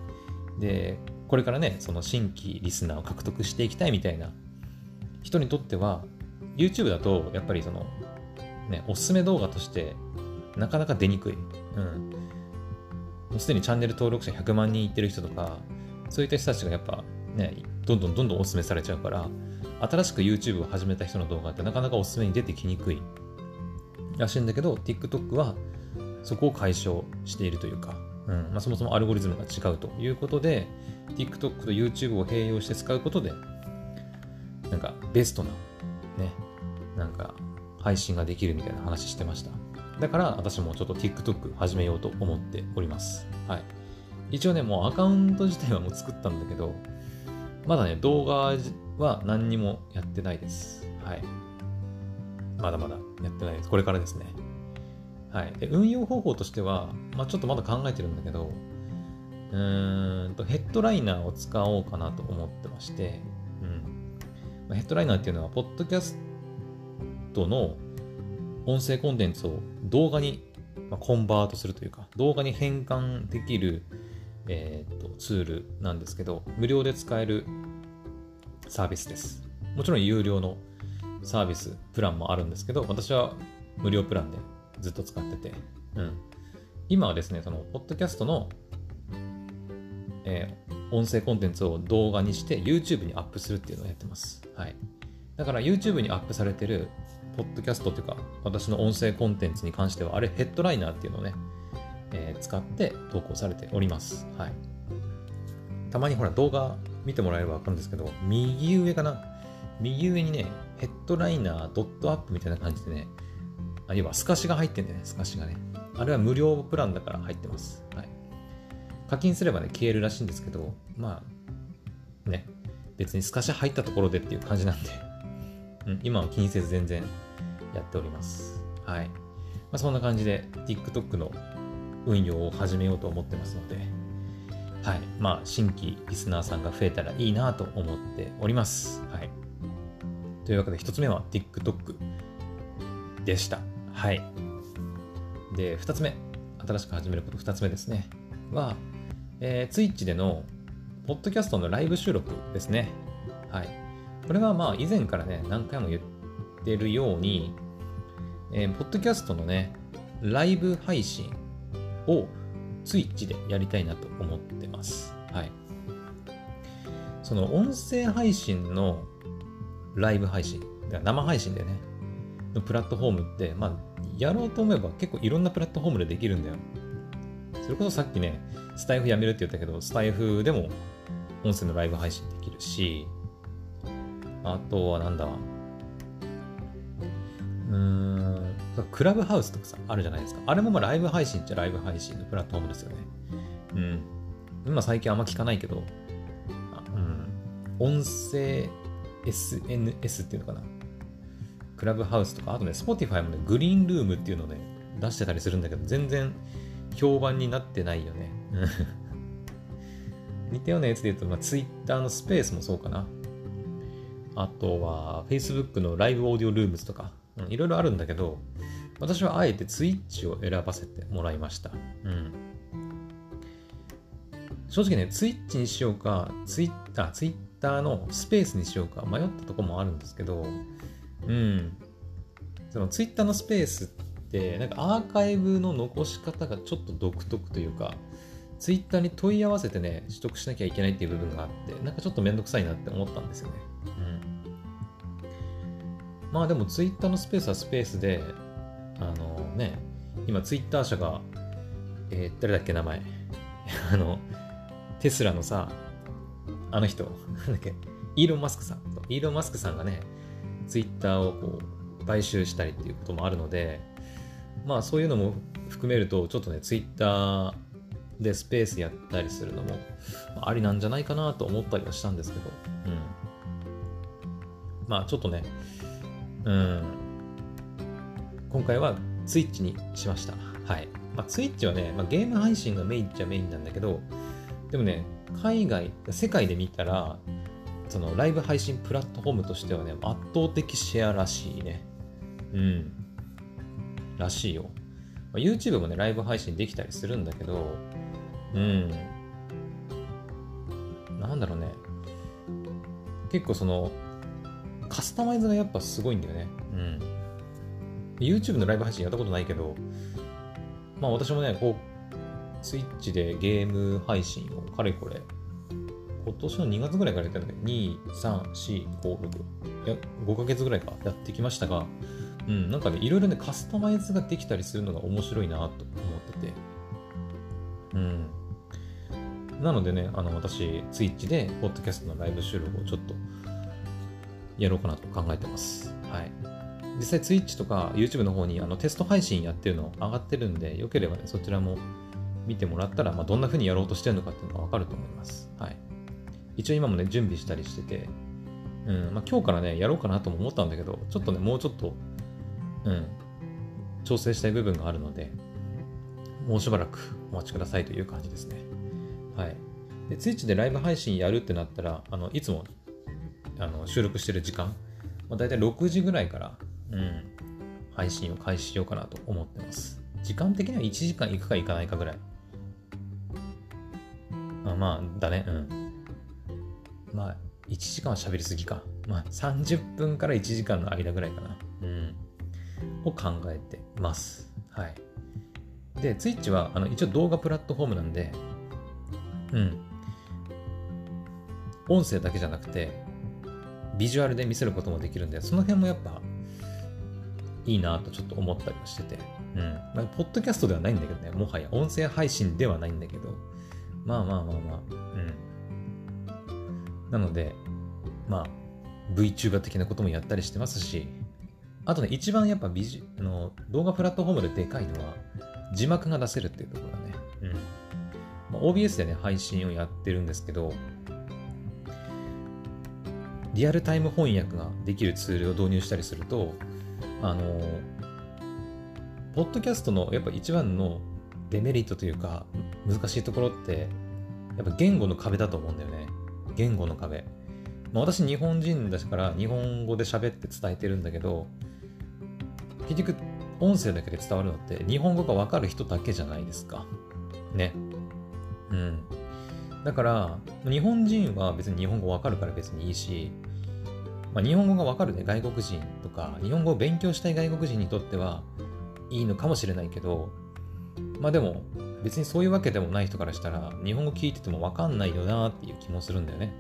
で、これからね、その新規リスナーを獲得していきたいみたいな人にとっては、YouTube だと、やっぱりその、ね、おすすめ動画として、なかなか出にくい。うん。もうすでにチャンネル登録者100万人いってる人とか、そういった人たちがやっぱね、どんどんどんどんおすすめされちゃうから、新しく YouTube を始めた人の動画ってなかなかおすすめに出てきにくいらしいんだけど、TikTok はそこを解消しているというか、うんまあ、そもそもアルゴリズムが違うということで、TikTok と YouTube を併用して使うことで、なんかベストな、ね、なんか配信ができるみたいな話してました。だから私もちょっと TikTok 始めようと思っております。はい。一応ね、もうアカウント自体はもう作ったんだけど、まだね、動画は何にもやってないです。はい。まだまだやってないです。これからですね。はい。で、運用方法としては、まあ、ちょっとまだ考えてるんだけど、うーんと、ヘッドライナーを使おうかなと思ってまして、うん。まあ、ヘッドライナーっていうのは、ポッドキャストの音声コンテンツを動画にコンバートするというか、動画に変換できるえー、とツールなんですけど、無料で使えるサービスです。もちろん有料のサービス、プランもあるんですけど、私は無料プランでずっと使ってて、うん。今はですね、その、ポッドキャストの、えー、音声コンテンツを動画にして YouTube にアップするっていうのをやってます。はい。だから YouTube にアップされてる、ポッドキャストっていうか、私の音声コンテンツに関しては、あれヘッドライナーっていうのをね、えー、使って投稿されております。はい。たまにほら動画見てもらえればわかるんですけど、右上かな？右上にね、ヘッドライナー、ドットアップみたいな感じでね、あ要は透かしが入ってんだよね、透かしがね。あれは無料プランだから入ってます。はい。課金すればね、消えるらしいんですけど、まあ、ね、別に透かし入ったところでっていう感じなんで、うん、今は気にせず全然やっております。はい。まあ、そんな感じで TikTok の運用を始めようと思ってますので、はい。まあ、新規リスナーさんが増えたらいいなと思っております。はい。というわけで、一つ目は TikTok でした。はい。で、二つ目、新しく始めること二つ目ですね。は、えー、Twitch での、ポッドキャストのライブ収録ですね。はい。これはまあ、以前からね、何回も言ってるように、えー、ポッドキャストのね、ライブ配信を Twitch でやりたいなと思ってます。はい。その音声配信のライブ配信、生配信でね、のプラットフォームって、まあ、やろうと思えば結構いろんなプラットフォームでできるんだよ。それこそさっきね、スタイフやめるって言ったけど、スタイフでも音声のライブ配信できるし、あとはなんだ、うん、クラブハウスとかさ、あるじゃないですか。あれもまあライブ配信っちゃライブ配信のプラットフォームですよね。うん。今最近あんま聞かないけど、うん。音声 SNS っていうのかな。クラブハウスとか、あとね、Spotify もね、グリーンルームっていうのをね、出してたりするんだけど、全然評判になってないよね。似たようなやつで言うと、まあ、Twitter のスペースもそうかな。あとは、Facebook のライブオーディオルームズとか、いろいろあるんだけど、私はあえてツイッチを選ばせてもらいました。うん。正直ね、ツイッチにしようか、ツイッター、ツイッターのスペースにしようか迷ったとこもあるんですけど、うん。そのツイッターのスペースって、なんかアーカイブの残し方がちょっと独特というか、ツイッターに問い合わせてね、取得しなきゃいけないっていう部分があって、なんかちょっとめんどくさいなって思ったんですよね。うん。まあでもツイッターのスペースはスペースで、あのね、今ツイッター社が、えー、誰だっけ名前。あの、テスラのさ、あの人、なんだっけ、イーロン・マスクさん。イーロン・マスクさんがね、ツイッターをこう買収したりっていうこともあるので、まあそういうのも含めると、ちょっとね、ツイッターでスペースやったりするのもありなんじゃないかなと思ったりはしたんですけど、うん。まあちょっとね、うん。今回はツイッチにしました。はい。まあ、ツイッチはね、まあ、ゲーム配信がメインっちゃメインなんだけど、でもね、海外、世界で見たら、そのライブ配信プラットフォームとしてはね、圧倒的シェアらしいね。うん。らしいよ。まあ、YouTube もね、ライブ配信できたりするんだけど、うん。なんだろうね。結構その、スタマイズがやっぱすごいんだよね。うん。YouTube のライブ配信やったことないけど、まあ私もね、こう、スイッチでゲーム配信をかれこれ、今年の2月ぐらいからやったんだけど、2、3、4、5、6、いや、5ヶ月ぐらいかやってきましたが、うん、なんかね、いろいろね、カスタマイズができたりするのが面白いなと思ってて、うん。なのでね、あの、私、ツイッチで、ポッドキャストのライブ収録をちょっと、やろうかなと考えてます。はい。実際ツイッチとか YouTube の方にあのテスト配信やってるの上がってるんで、よければね、そちらも見てもらったら、まあ、どんな風にやろうとしてるのかっていうのがわかると思います。はい。一応今もね、準備したりしてて、うん、まあ、今日からね、やろうかなとも思ったんだけど、ちょっとね、もうちょっと、うん、調整したい部分があるので、もうしばらくお待ちくださいという感じですね。はい。で、Twitch でライブ配信やるってなったら、あの、いつも、あの、収録してる時間、まあ、大体6時ぐらいから、うん、配信を開始しようかなと思ってます。時間的には1時間行くか行かないかぐらい。あまあ、だね、うん。まあ、1時間は喋りすぎか。まあ、30分から1時間の間ぐらいかな。うん。を考えてます。はい。で、Twitch は、あの、一応動画プラットフォームなんで、うん。音声だけじゃなくて、ビジュアルで見せることもできるんで、その辺もやっぱ、いいなとちょっと思ったりはしてて。うん。まあ、ポッドキャストではないんだけどね。もはや音声配信ではないんだけど。まあまあまあまあ。うん。なので、まあ、VTuber 的なこともやったりしてますし、あとね、一番やっぱビジあの動画プラットフォームででかいのは、字幕が出せるっていうところだね。うん。まあ、OBS でね、配信をやってるんですけど、リアルタイム翻訳ができるツールを導入したりすると、あの、ポッドキャストのやっぱ一番のデメリットというか、難しいところって、やっぱ言語の壁だと思うんだよね。言語の壁。まあ、私日本人だから日本語で喋って伝えてるんだけど、結局音声だけで伝わるのって日本語がわかる人だけじゃないですか。ね。うん。だから、日本人は別に日本語わかるから別にいいし、まあ、日本語がわかるね、外国人とか、日本語を勉強したい外国人にとってはいいのかもしれないけど、まあでも、別にそういうわけでもない人からしたら、日本語聞いててもわかんないよなっていう気もするんだよね。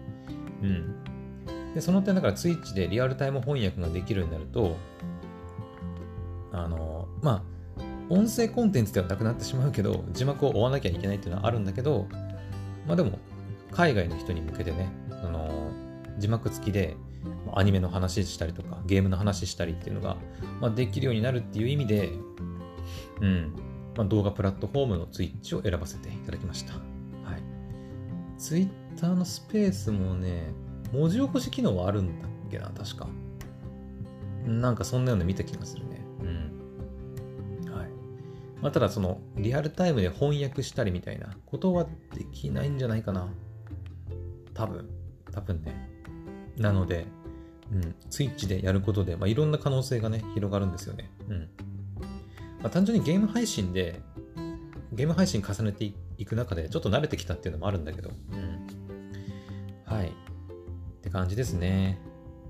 うん。で、その点だから、ツイッチでリアルタイム翻訳ができるようになると、あの、まあ、音声コンテンツではなくなってしまうけど、字幕を追わなきゃいけないっていうのはあるんだけど、まあでも、海外の人に向けてね、その、字幕付きで、アニメの話したりとか、ゲームの話したりっていうのが、まあ、できるようになるっていう意味で、うん、まあ、動画プラットフォームの Twitch を選ばせていただきました。はい。Twitter のスペースもね、文字起こし機能はあるんだっけな、確か。なんかそんなような見た気がするね。うん。はい。まあ、ただその、リアルタイムで翻訳したりみたいなことはできないんじゃないかな。多分。多分ね。なので、うん、スイッチでやることで、まあ、いろんな可能性がね、広がるんですよね。うん。まあ、単純にゲーム配信で、ゲーム配信重ねていく中でちょっと慣れてきたっていうのもあるんだけど、うん。はい。って感じですね。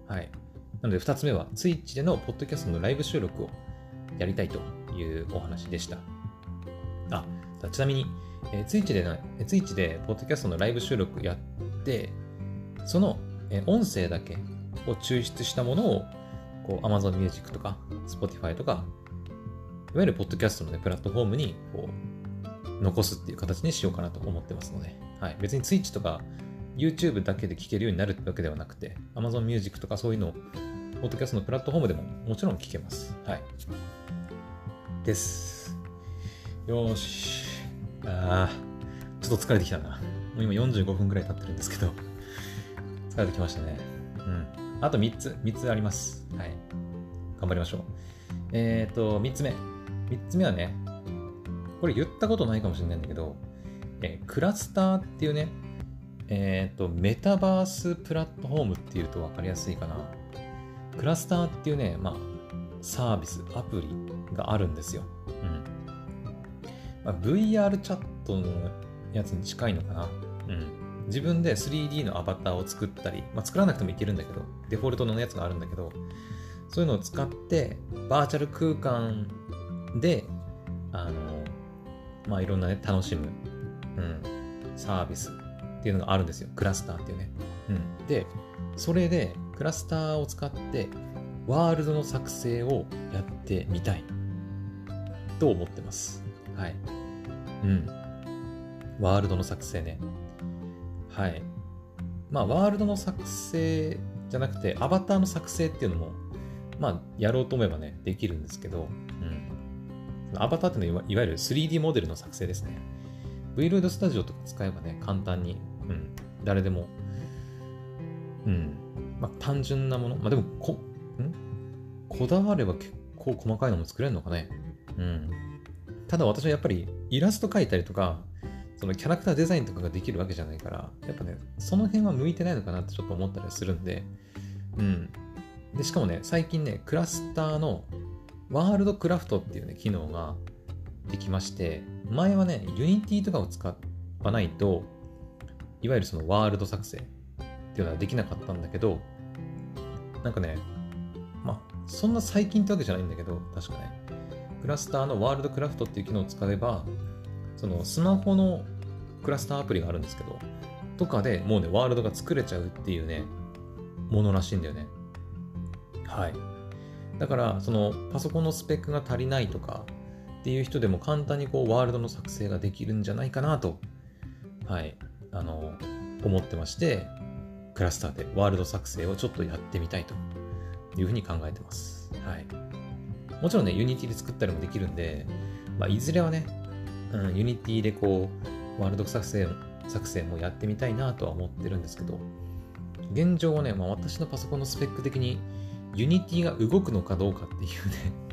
はい。なので2つ目は Twitch でのポッドキャストのライブ収録をやりたいというお話でした。あ、ちなみに、えー、Twitch で、Twitch でポッドキャストのライブ収録やって、その、えー、音声だけを抽出したものをこう Amazon Music とか Spotify とか、いわゆるポッドキャストの、ね、プラットフォームにこう残すっていう形にしようかなと思ってますので、はい、別に Twitch とか YouTube だけで聴けるようになるわけではなくて、Amazon Music とかそういうのを、ポッドキャストのプラットフォームでももちろん聴けます。はい。です。よーし。あー、ちょっと疲れてきたな。もう今45分くらい経ってるんですけど、疲れてきましたね。うん。あと3つ、3つあります。はい。頑張りましょう。えっ、ー、と、3つ目。3つ目はね、これ言ったことないかもしれないんだけど、えー、クラスターっていうね、えっ、ー、と、メタバースプラットフォームっていうと分かりやすいかな。クラスターっていうね、まあ、サービス、アプリがあるんですよ。うん。まあ、VR チャットのやつに近いのかな。うん。自分で 3D のアバターを作ったり、まあ、作らなくてもいけるんだけど、デフォルトのやつがあるんだけど、そういうのを使って、バーチャル空間で、あの、まあ、いろんなね、楽しむ、うん、サービスっていうのがあるんですよ。クラスターっていうね。うん。で、それで、クラスターを使って、ワールドの作成をやってみたい。と思ってます。はい。うん。ワールドの作成ね。はい。まあ、ワールドの作成じゃなくて、アバターの作成っていうのも、まあ、やろうと思えばね、できるんですけど、うん。アバターっていうのはいわゆる 3D モデルの作成ですね。Vload Studio とか使えばね、簡単にうん、誰でも、うん、まあ、単純なもの、まあ、でもこ、ん？こだわれば結構細かいのも作れるのかね。うん。ただ私はやっぱりイラスト描いたりとか、そのキャラクターデザインとかができるわけじゃないから、やっぱね、その辺は向いてないのかなってちょっと思ったりするんで、うん。で、しかもね、最近ね、クラスターのワールドクラフトっていうね、機能ができまして、前はね、ユニティとかを使わないと、いわゆるそのワールド作成っていうのはできなかったんだけど、なんかね、まあ、そんな最近ってわけじゃないんだけど、確かね、クラスターのワールドクラフトっていう機能を使えば、そのスマホのクラスターアプリがあるんですけど、とかでもうね、ワールドが作れちゃうっていうね、ものらしいんだよね。はい。だから、そのパソコンのスペックが足りないとかっていう人でも簡単にこうワールドの作成ができるんじゃないかなと、はい、あの、思ってまして、クラスターでワールド作成をちょっとやってみたいというふうに考えてます。はい。もちろんね、ユニティで作ったりもできるんで、まあ、いずれはね、うん、ユニティでこう、ワールド作成作成もやってみたいなとは思ってるんですけど、現状はね、まあ、私のパソコンのスペック的にユニティが動くのかどうかっていうね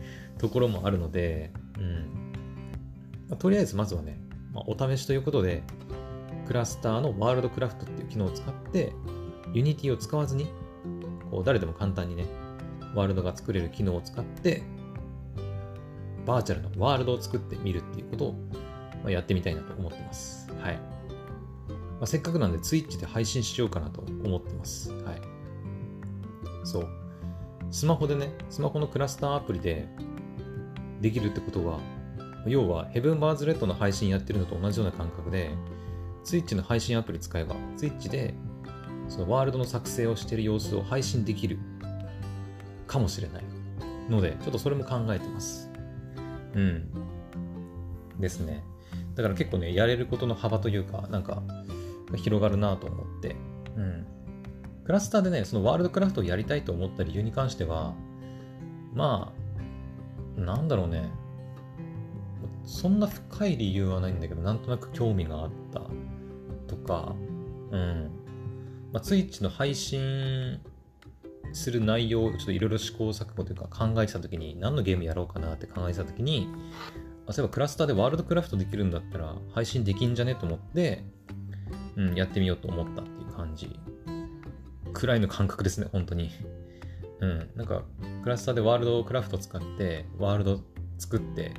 ところもあるので、うん。まあ、とりあえずまずはね、まあ、お試しということで、クラスターのワールドクラフトっていう機能を使って、ユニティを使わずに、こう誰でも簡単にね、ワールドが作れる機能を使って、バーチャルのワールドを作ってみるっていうことを、まやってみたいなと思ってます。はい。まあ、せっかくなんで Twitch で配信しようかなと思ってます。はい。そう。スマホでね、スマホのクラスターアプリでできるってことは、要はヘブンバーズレッドの配信やってるのと同じような感覚で、ツイッチの配信アプリ使えば、ツイッチでそのワールドの作成をしている様子を配信できるかもしれないので、ちょっとそれも考えてます。うん。ですね。だから結構ね、やれることの幅というか、なんか、広がるなと思って。うん。クラスターでね、そのワールドクラフトをやりたいと思った理由に関しては、まあ、なんだろうね。そんな深い理由はないんだけど、なんとなく興味があったとか、うん。まあ、ツイッチの配信する内容をちょっといろいろ試行錯誤というか考えてた時に何のゲームやろうかなって考えてた時に、そういえばクラスターでワールドクラフトできるんだったら配信できんじゃね？と思って、うん、やってみようと思ったっていう感じくらいの感覚ですね、本当に。うん、なんかクラスターでワールドクラフト使ってワールド作って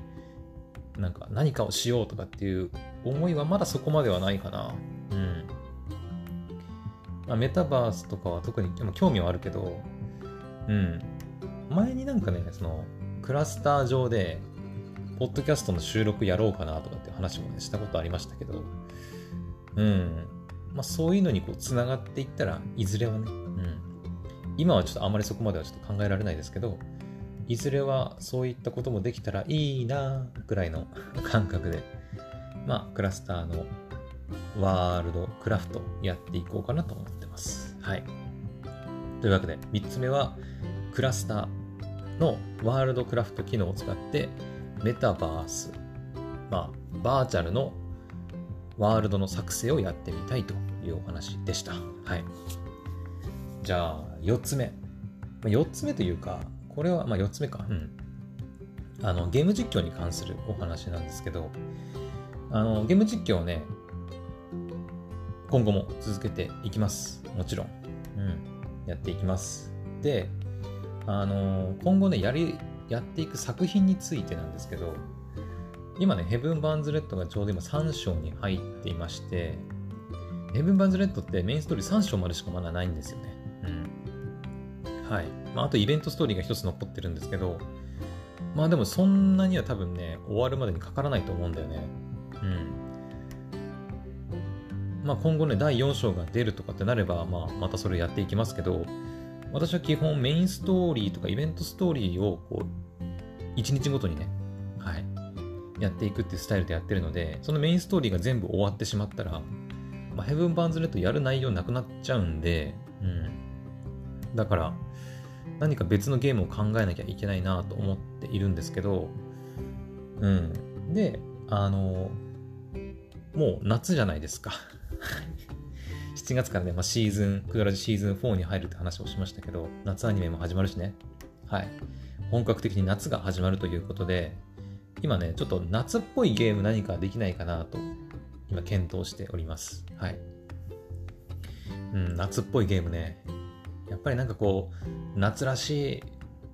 なんか何かをしようとかっていう思いはまだそこまではないかな。うん。まあ、メタバースとかは特に興味はあるけど、うん。前になんかね、その、クラスター上で、ポッドキャストの収録やろうかなとかって話もね、したことありましたけど、うん。まあそういうのにこう、つながっていったらいずれはね、うん。今はちょっとあまりそこまではちょっと考えられないですけど、いずれはそういったこともできたらいいなぐらいの感覚で、まあクラスターのワールドクラフトやっていこうかなと思ってます。はい。というわけで、3つ目は、クラスターのワールドクラフト機能を使って、メタバース、まあ、バーチャルのワールドの作成をやってみたいというお話でした。はい。じゃあ、4つ目。4つ目というか、これは、まあ4つ目か。うん。あの、ゲーム実況に関するお話なんですけど、あの、ゲーム実況をね、今後も続けていきます。もちろん。うん。やっていきます。で、あの、今後ね、やり、やっていく作品についてなんですけど、今ね、ヘブン・バーンズ・レッドがちょうど今3章に入っていまして、ヘブン・バーンズ・レッドってメインストーリー3章までしかまだないんですよね。うん。はい。まあ、あとイベントストーリーが1つ残ってるんですけど、まあでもそんなには多分ね、終わるまでにかからないと思うんだよね。うん。まあ今後ね、第4章が出るとかってなれば、まあまたそれやっていきますけど、私は基本メインストーリーとかイベントストーリーをこう、1日ごとにね、はい、やっていくっていうスタイルでやってるので、そのメインストーリーが全部終わってしまったら、まあ、ヘブン・バンズ・レッドやる内容なくなっちゃうんで、うん。だから、何か別のゲームを考えなきゃいけないなと思っているんですけど、うん。で、あの、もう夏じゃないですか。7月からね、まあ、シーズン、クドラジシーズン4に入るって話をしましたけど、夏アニメも始まるしね。はい。本格的に夏が始まるということで、今ね、ちょっと夏っぽいゲーム何かできないかなと、今検討しております。はい。うん、夏っぽいゲームね。やっぱりなんかこう、夏らしい、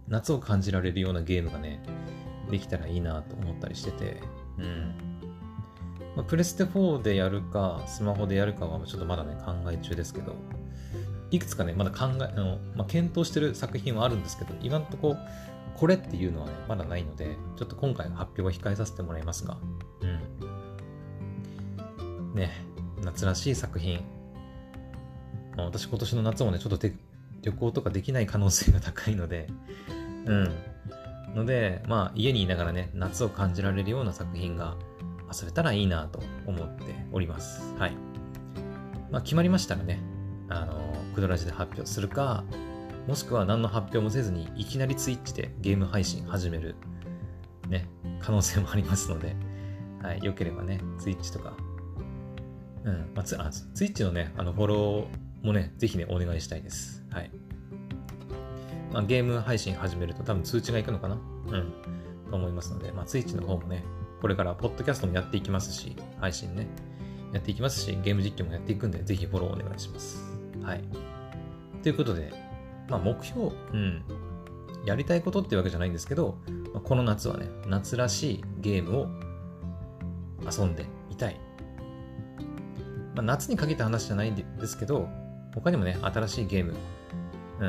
夏を感じられるようなゲームがね、できたらいいなと思ったりしてて、うん。まあ、プレステ4でやるか、スマホでやるかはちょっとまだね、考え中ですけど、いくつかね、まだ考え、あのまあ、検討してる作品はあるんですけど、今んとこ、これっていうのはね、まだないので、ちょっと今回の発表は控えさせてもらいますが、うん。ね、夏らしい作品。まあ、私今年の夏もね、ちょっと旅行とかできない可能性が高いので、うん。ので、まあ、家にいながらね、夏を感じられるような作品が遊べたらいいなと思っております。はい。まあ、決まりましたらね、あの、クドラジで発表するか、もしくは何の発表もせずにいきなりツイッチでゲーム配信始める、ね、可能性もありますので、はい、よければね、ツイッチとか、うん、まあ、ツあツイッチのね、あの、フォローもね、ぜひね、お願いしたいです。はい。まあ、ゲーム配信始めると多分通知がいくのかな？うん。と思いますので、まあ、ツイッチの方もね、これからポッドキャストもやっていきますし、配信ね、やっていきますし、ゲーム実況もやっていくんで、ぜひフォローお願いします。はい。ということで、まあ目標、うん、やりたいことっていうわけじゃないんですけど、まあ、この夏はね、夏らしいゲームを遊んでみたい。まあ、夏に限った話じゃないんですけど、他にもね、新しいゲーム、うん、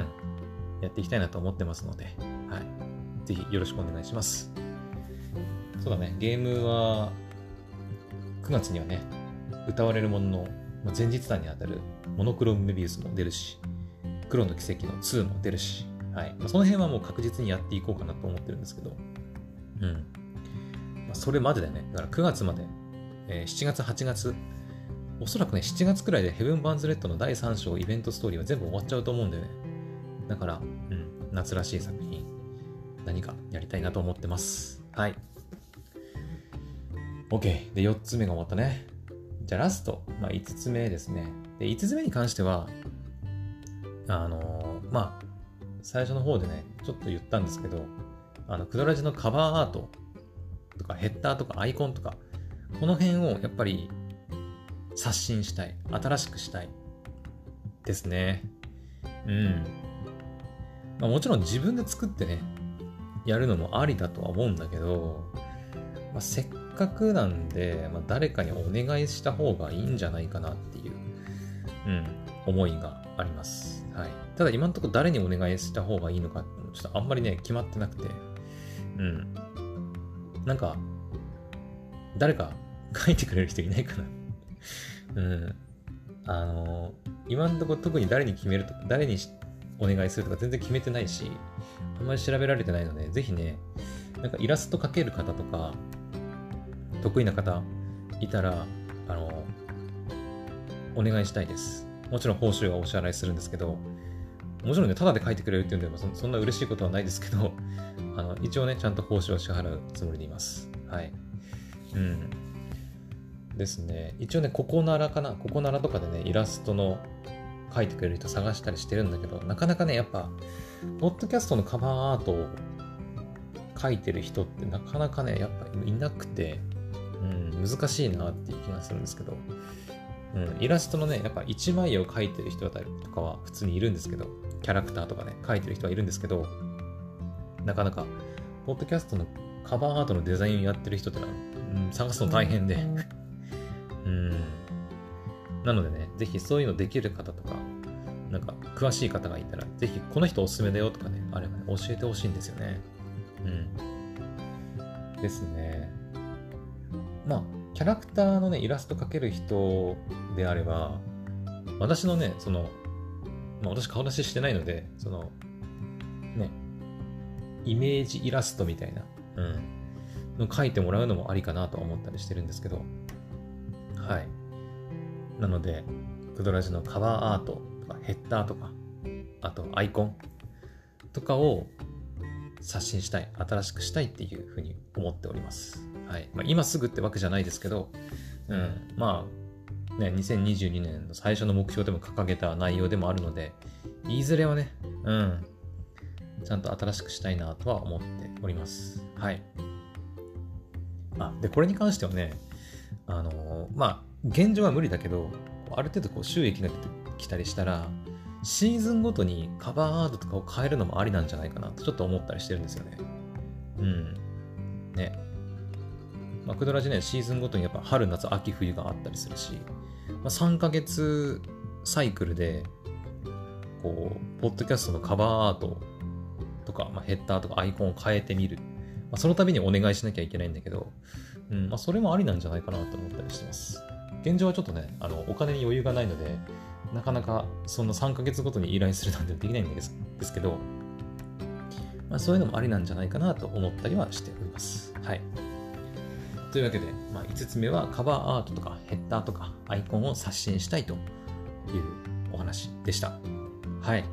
やっていきたいなと思ってますので、はい。ぜひよろしくお願いします。そうだね、ゲームは9月にはね、歌われるものの前日談にあたるモノクロムメビウスも出るし、黒の奇跡の2も出るし、はいま、その辺はもう確実にやっていこうかなと思ってるんですけど、うん。まあ、それまでだよね。だから9月まで、えー、7月、8月、おそらくね、7月くらいでヘブン・バンズ・レッドの第3章イベントストーリーは全部終わっちゃうと思うんだよね。だから、うん、夏らしい作品、何かやりたいなと思ってます。はい。OK。で、4つ目が終わったね。じゃあラスト、まあ、5つ目ですね。で、5つ目に関しては、あのー、まあ、最初の方でね、ちょっと言ったんですけど、あの、クドラジのカバーアートとかヘッダーとかアイコンとか、この辺をやっぱり刷新したい。新しくしたい。ですね。うん。まあ、もちろん自分で作ってね、やるのもありだとは思うんだけど、まあ、せっっかくなんで、まあ、誰かにお願いした方がいいんじゃないかなっていう、うん、思いがあります。はい。ただ今のところ誰にお願いした方がいいのかちょっとあんまりね、決まってなくて、うん。なんか、誰か書いてくれる人いないかなうん。あの今のところ特に誰に決めるとか、誰にお願いするとか全然決めてないし、あんまり調べられてないので、ぜひね、なんかイラスト描ける方とか、得意な方いたら、あの、お願いしたいです。もちろん報酬はお支払いするんですけど、もちろんね、タダで書いてくれるっていうんでそ、そんな嬉しいことはないですけど、あの、一応ね、ちゃんと報酬を支払うつもりでいます。はい。うん。ですね。一応ね、ここならかな、ここならとかでね、イラストの書いてくれる人探したりしてるんだけど、なかなかね、やっぱ、ポッドキャストのカバーアートを書いてる人ってなかなかね、やっぱいなくて、うん、難しいなっていう気がするんですけど、うん、イラストのね、やっぱ一枚絵を描いてる人だとかは普通にいるんですけど、キャラクターとかね、描いてる人はいるんですけど、なかなか、ポッドキャストのカバーアートのデザインをやってる人ってのは、うん、探すの大変で、うん。なのでね、ぜひそういうのできる方とか、なんか詳しい方がいたら、ぜひこの人おすすめだよとかね、あればね、教えてほしいんですよね。うん。ですね。まあ、キャラクターのね、イラスト描ける人であれば、私のね、その、まあ私顔出ししてないので、その、ね、イメージイラストみたいな、うん、の描いてもらうのもありかなと思ったりしてるんですけど、はい。なので、クドラジのカバーアートとかヘッダーとか、あとアイコンとかを刷新したい、新しくしたいっていうふうに思っております。はいまあ、今すぐってわけじゃないですけど、うん、まあ、ね、2022年の最初の目標でも掲げた内容でもあるので、いずれはね、うん、ちゃんと新しくしたいなとは思っております。はい。あ、で、これに関してはね、あのー、まあ、現状は無理だけど、ある程度こう収益が出てきたりしたら、シーズンごとにカバーアートとかを変えるのもありなんじゃないかなとちょっと思ったりしてるんですよね。うん。ね。まあ、クドラジね、シーズンごとにやっぱ春、夏、秋、冬があったりするし、まあ、3ヶ月サイクルで、こう、ポッドキャストのカバーアートとか、まあ、ヘッダーとかアイコンを変えてみる。まあ、その度にお願いしなきゃいけないんだけど、うんまあ、それもありなんじゃないかなと思ったりしてます。現状はちょっとね、あのお金に余裕がないので、なかなかその3ヶ月ごとに依頼するなんてできないんですですけど、まあ、そういうのもありなんじゃないかなと思ったりはしております。はい。というわけで、まあ、5つ目はカバーアートとかヘッダーとかアイコンを刷新したいというお話でした。はい。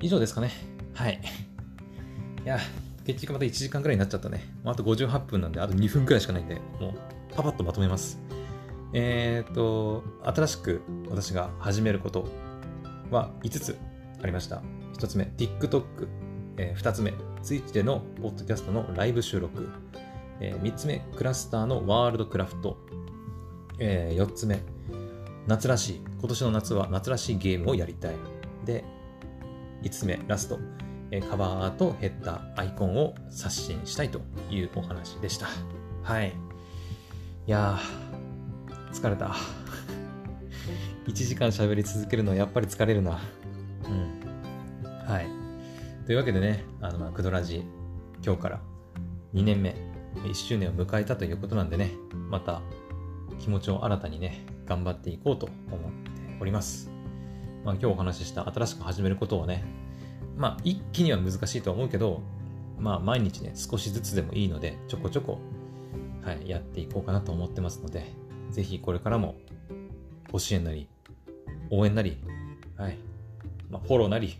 以上ですかね。はい。いや、結局また1時間くらいになっちゃったね。あと58分なんで、あと2分くらいしかないんで、もうパパッとまとめます。えっ、ー、と、新しく私が始めることは5つありました。1つ目、TikTok。えー、2つ目、Twitch でのポッドキャストのライブ収録。えー、3つ目、クラスターのワールドクラフト。えー、4つ目、夏らしい。今年の夏は夏らしいゲームをやりたい。で、5つ目、ラスト。えカバーアート、ヘッダー、アイコンを刷新したいというお話でした。はい。いやー、疲れた。1時間喋り続けるのはやっぱり疲れるな。うん。はい。というわけでね、あの、クドラジ、今日から2年目1周年を迎えたということなんでね、また気持ちを新たにね、頑張っていこうと思っております。まあ、今日お話しした新しく始めることはね、まあ一気には難しいと思うけど、まあ毎日ね、少しずつでもいいので、ちょこちょこ、はい、やっていこうかなと思ってますので、ぜひこれからもご支援なり、応援なり、はい、まあ、フォローなり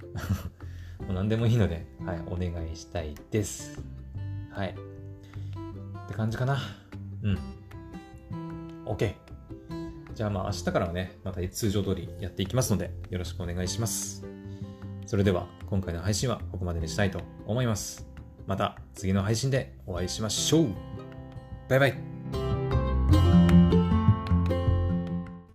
何でもいいので、はい、お願いしたいです。はい。って感じかな。うん。OK。じゃあまあ明日からはね、また通常通りやっていきますので、よろしくお願いします。それでは今回の配信はここまでにしたいと思います。また次の配信でお会いしましょう。バイバイ。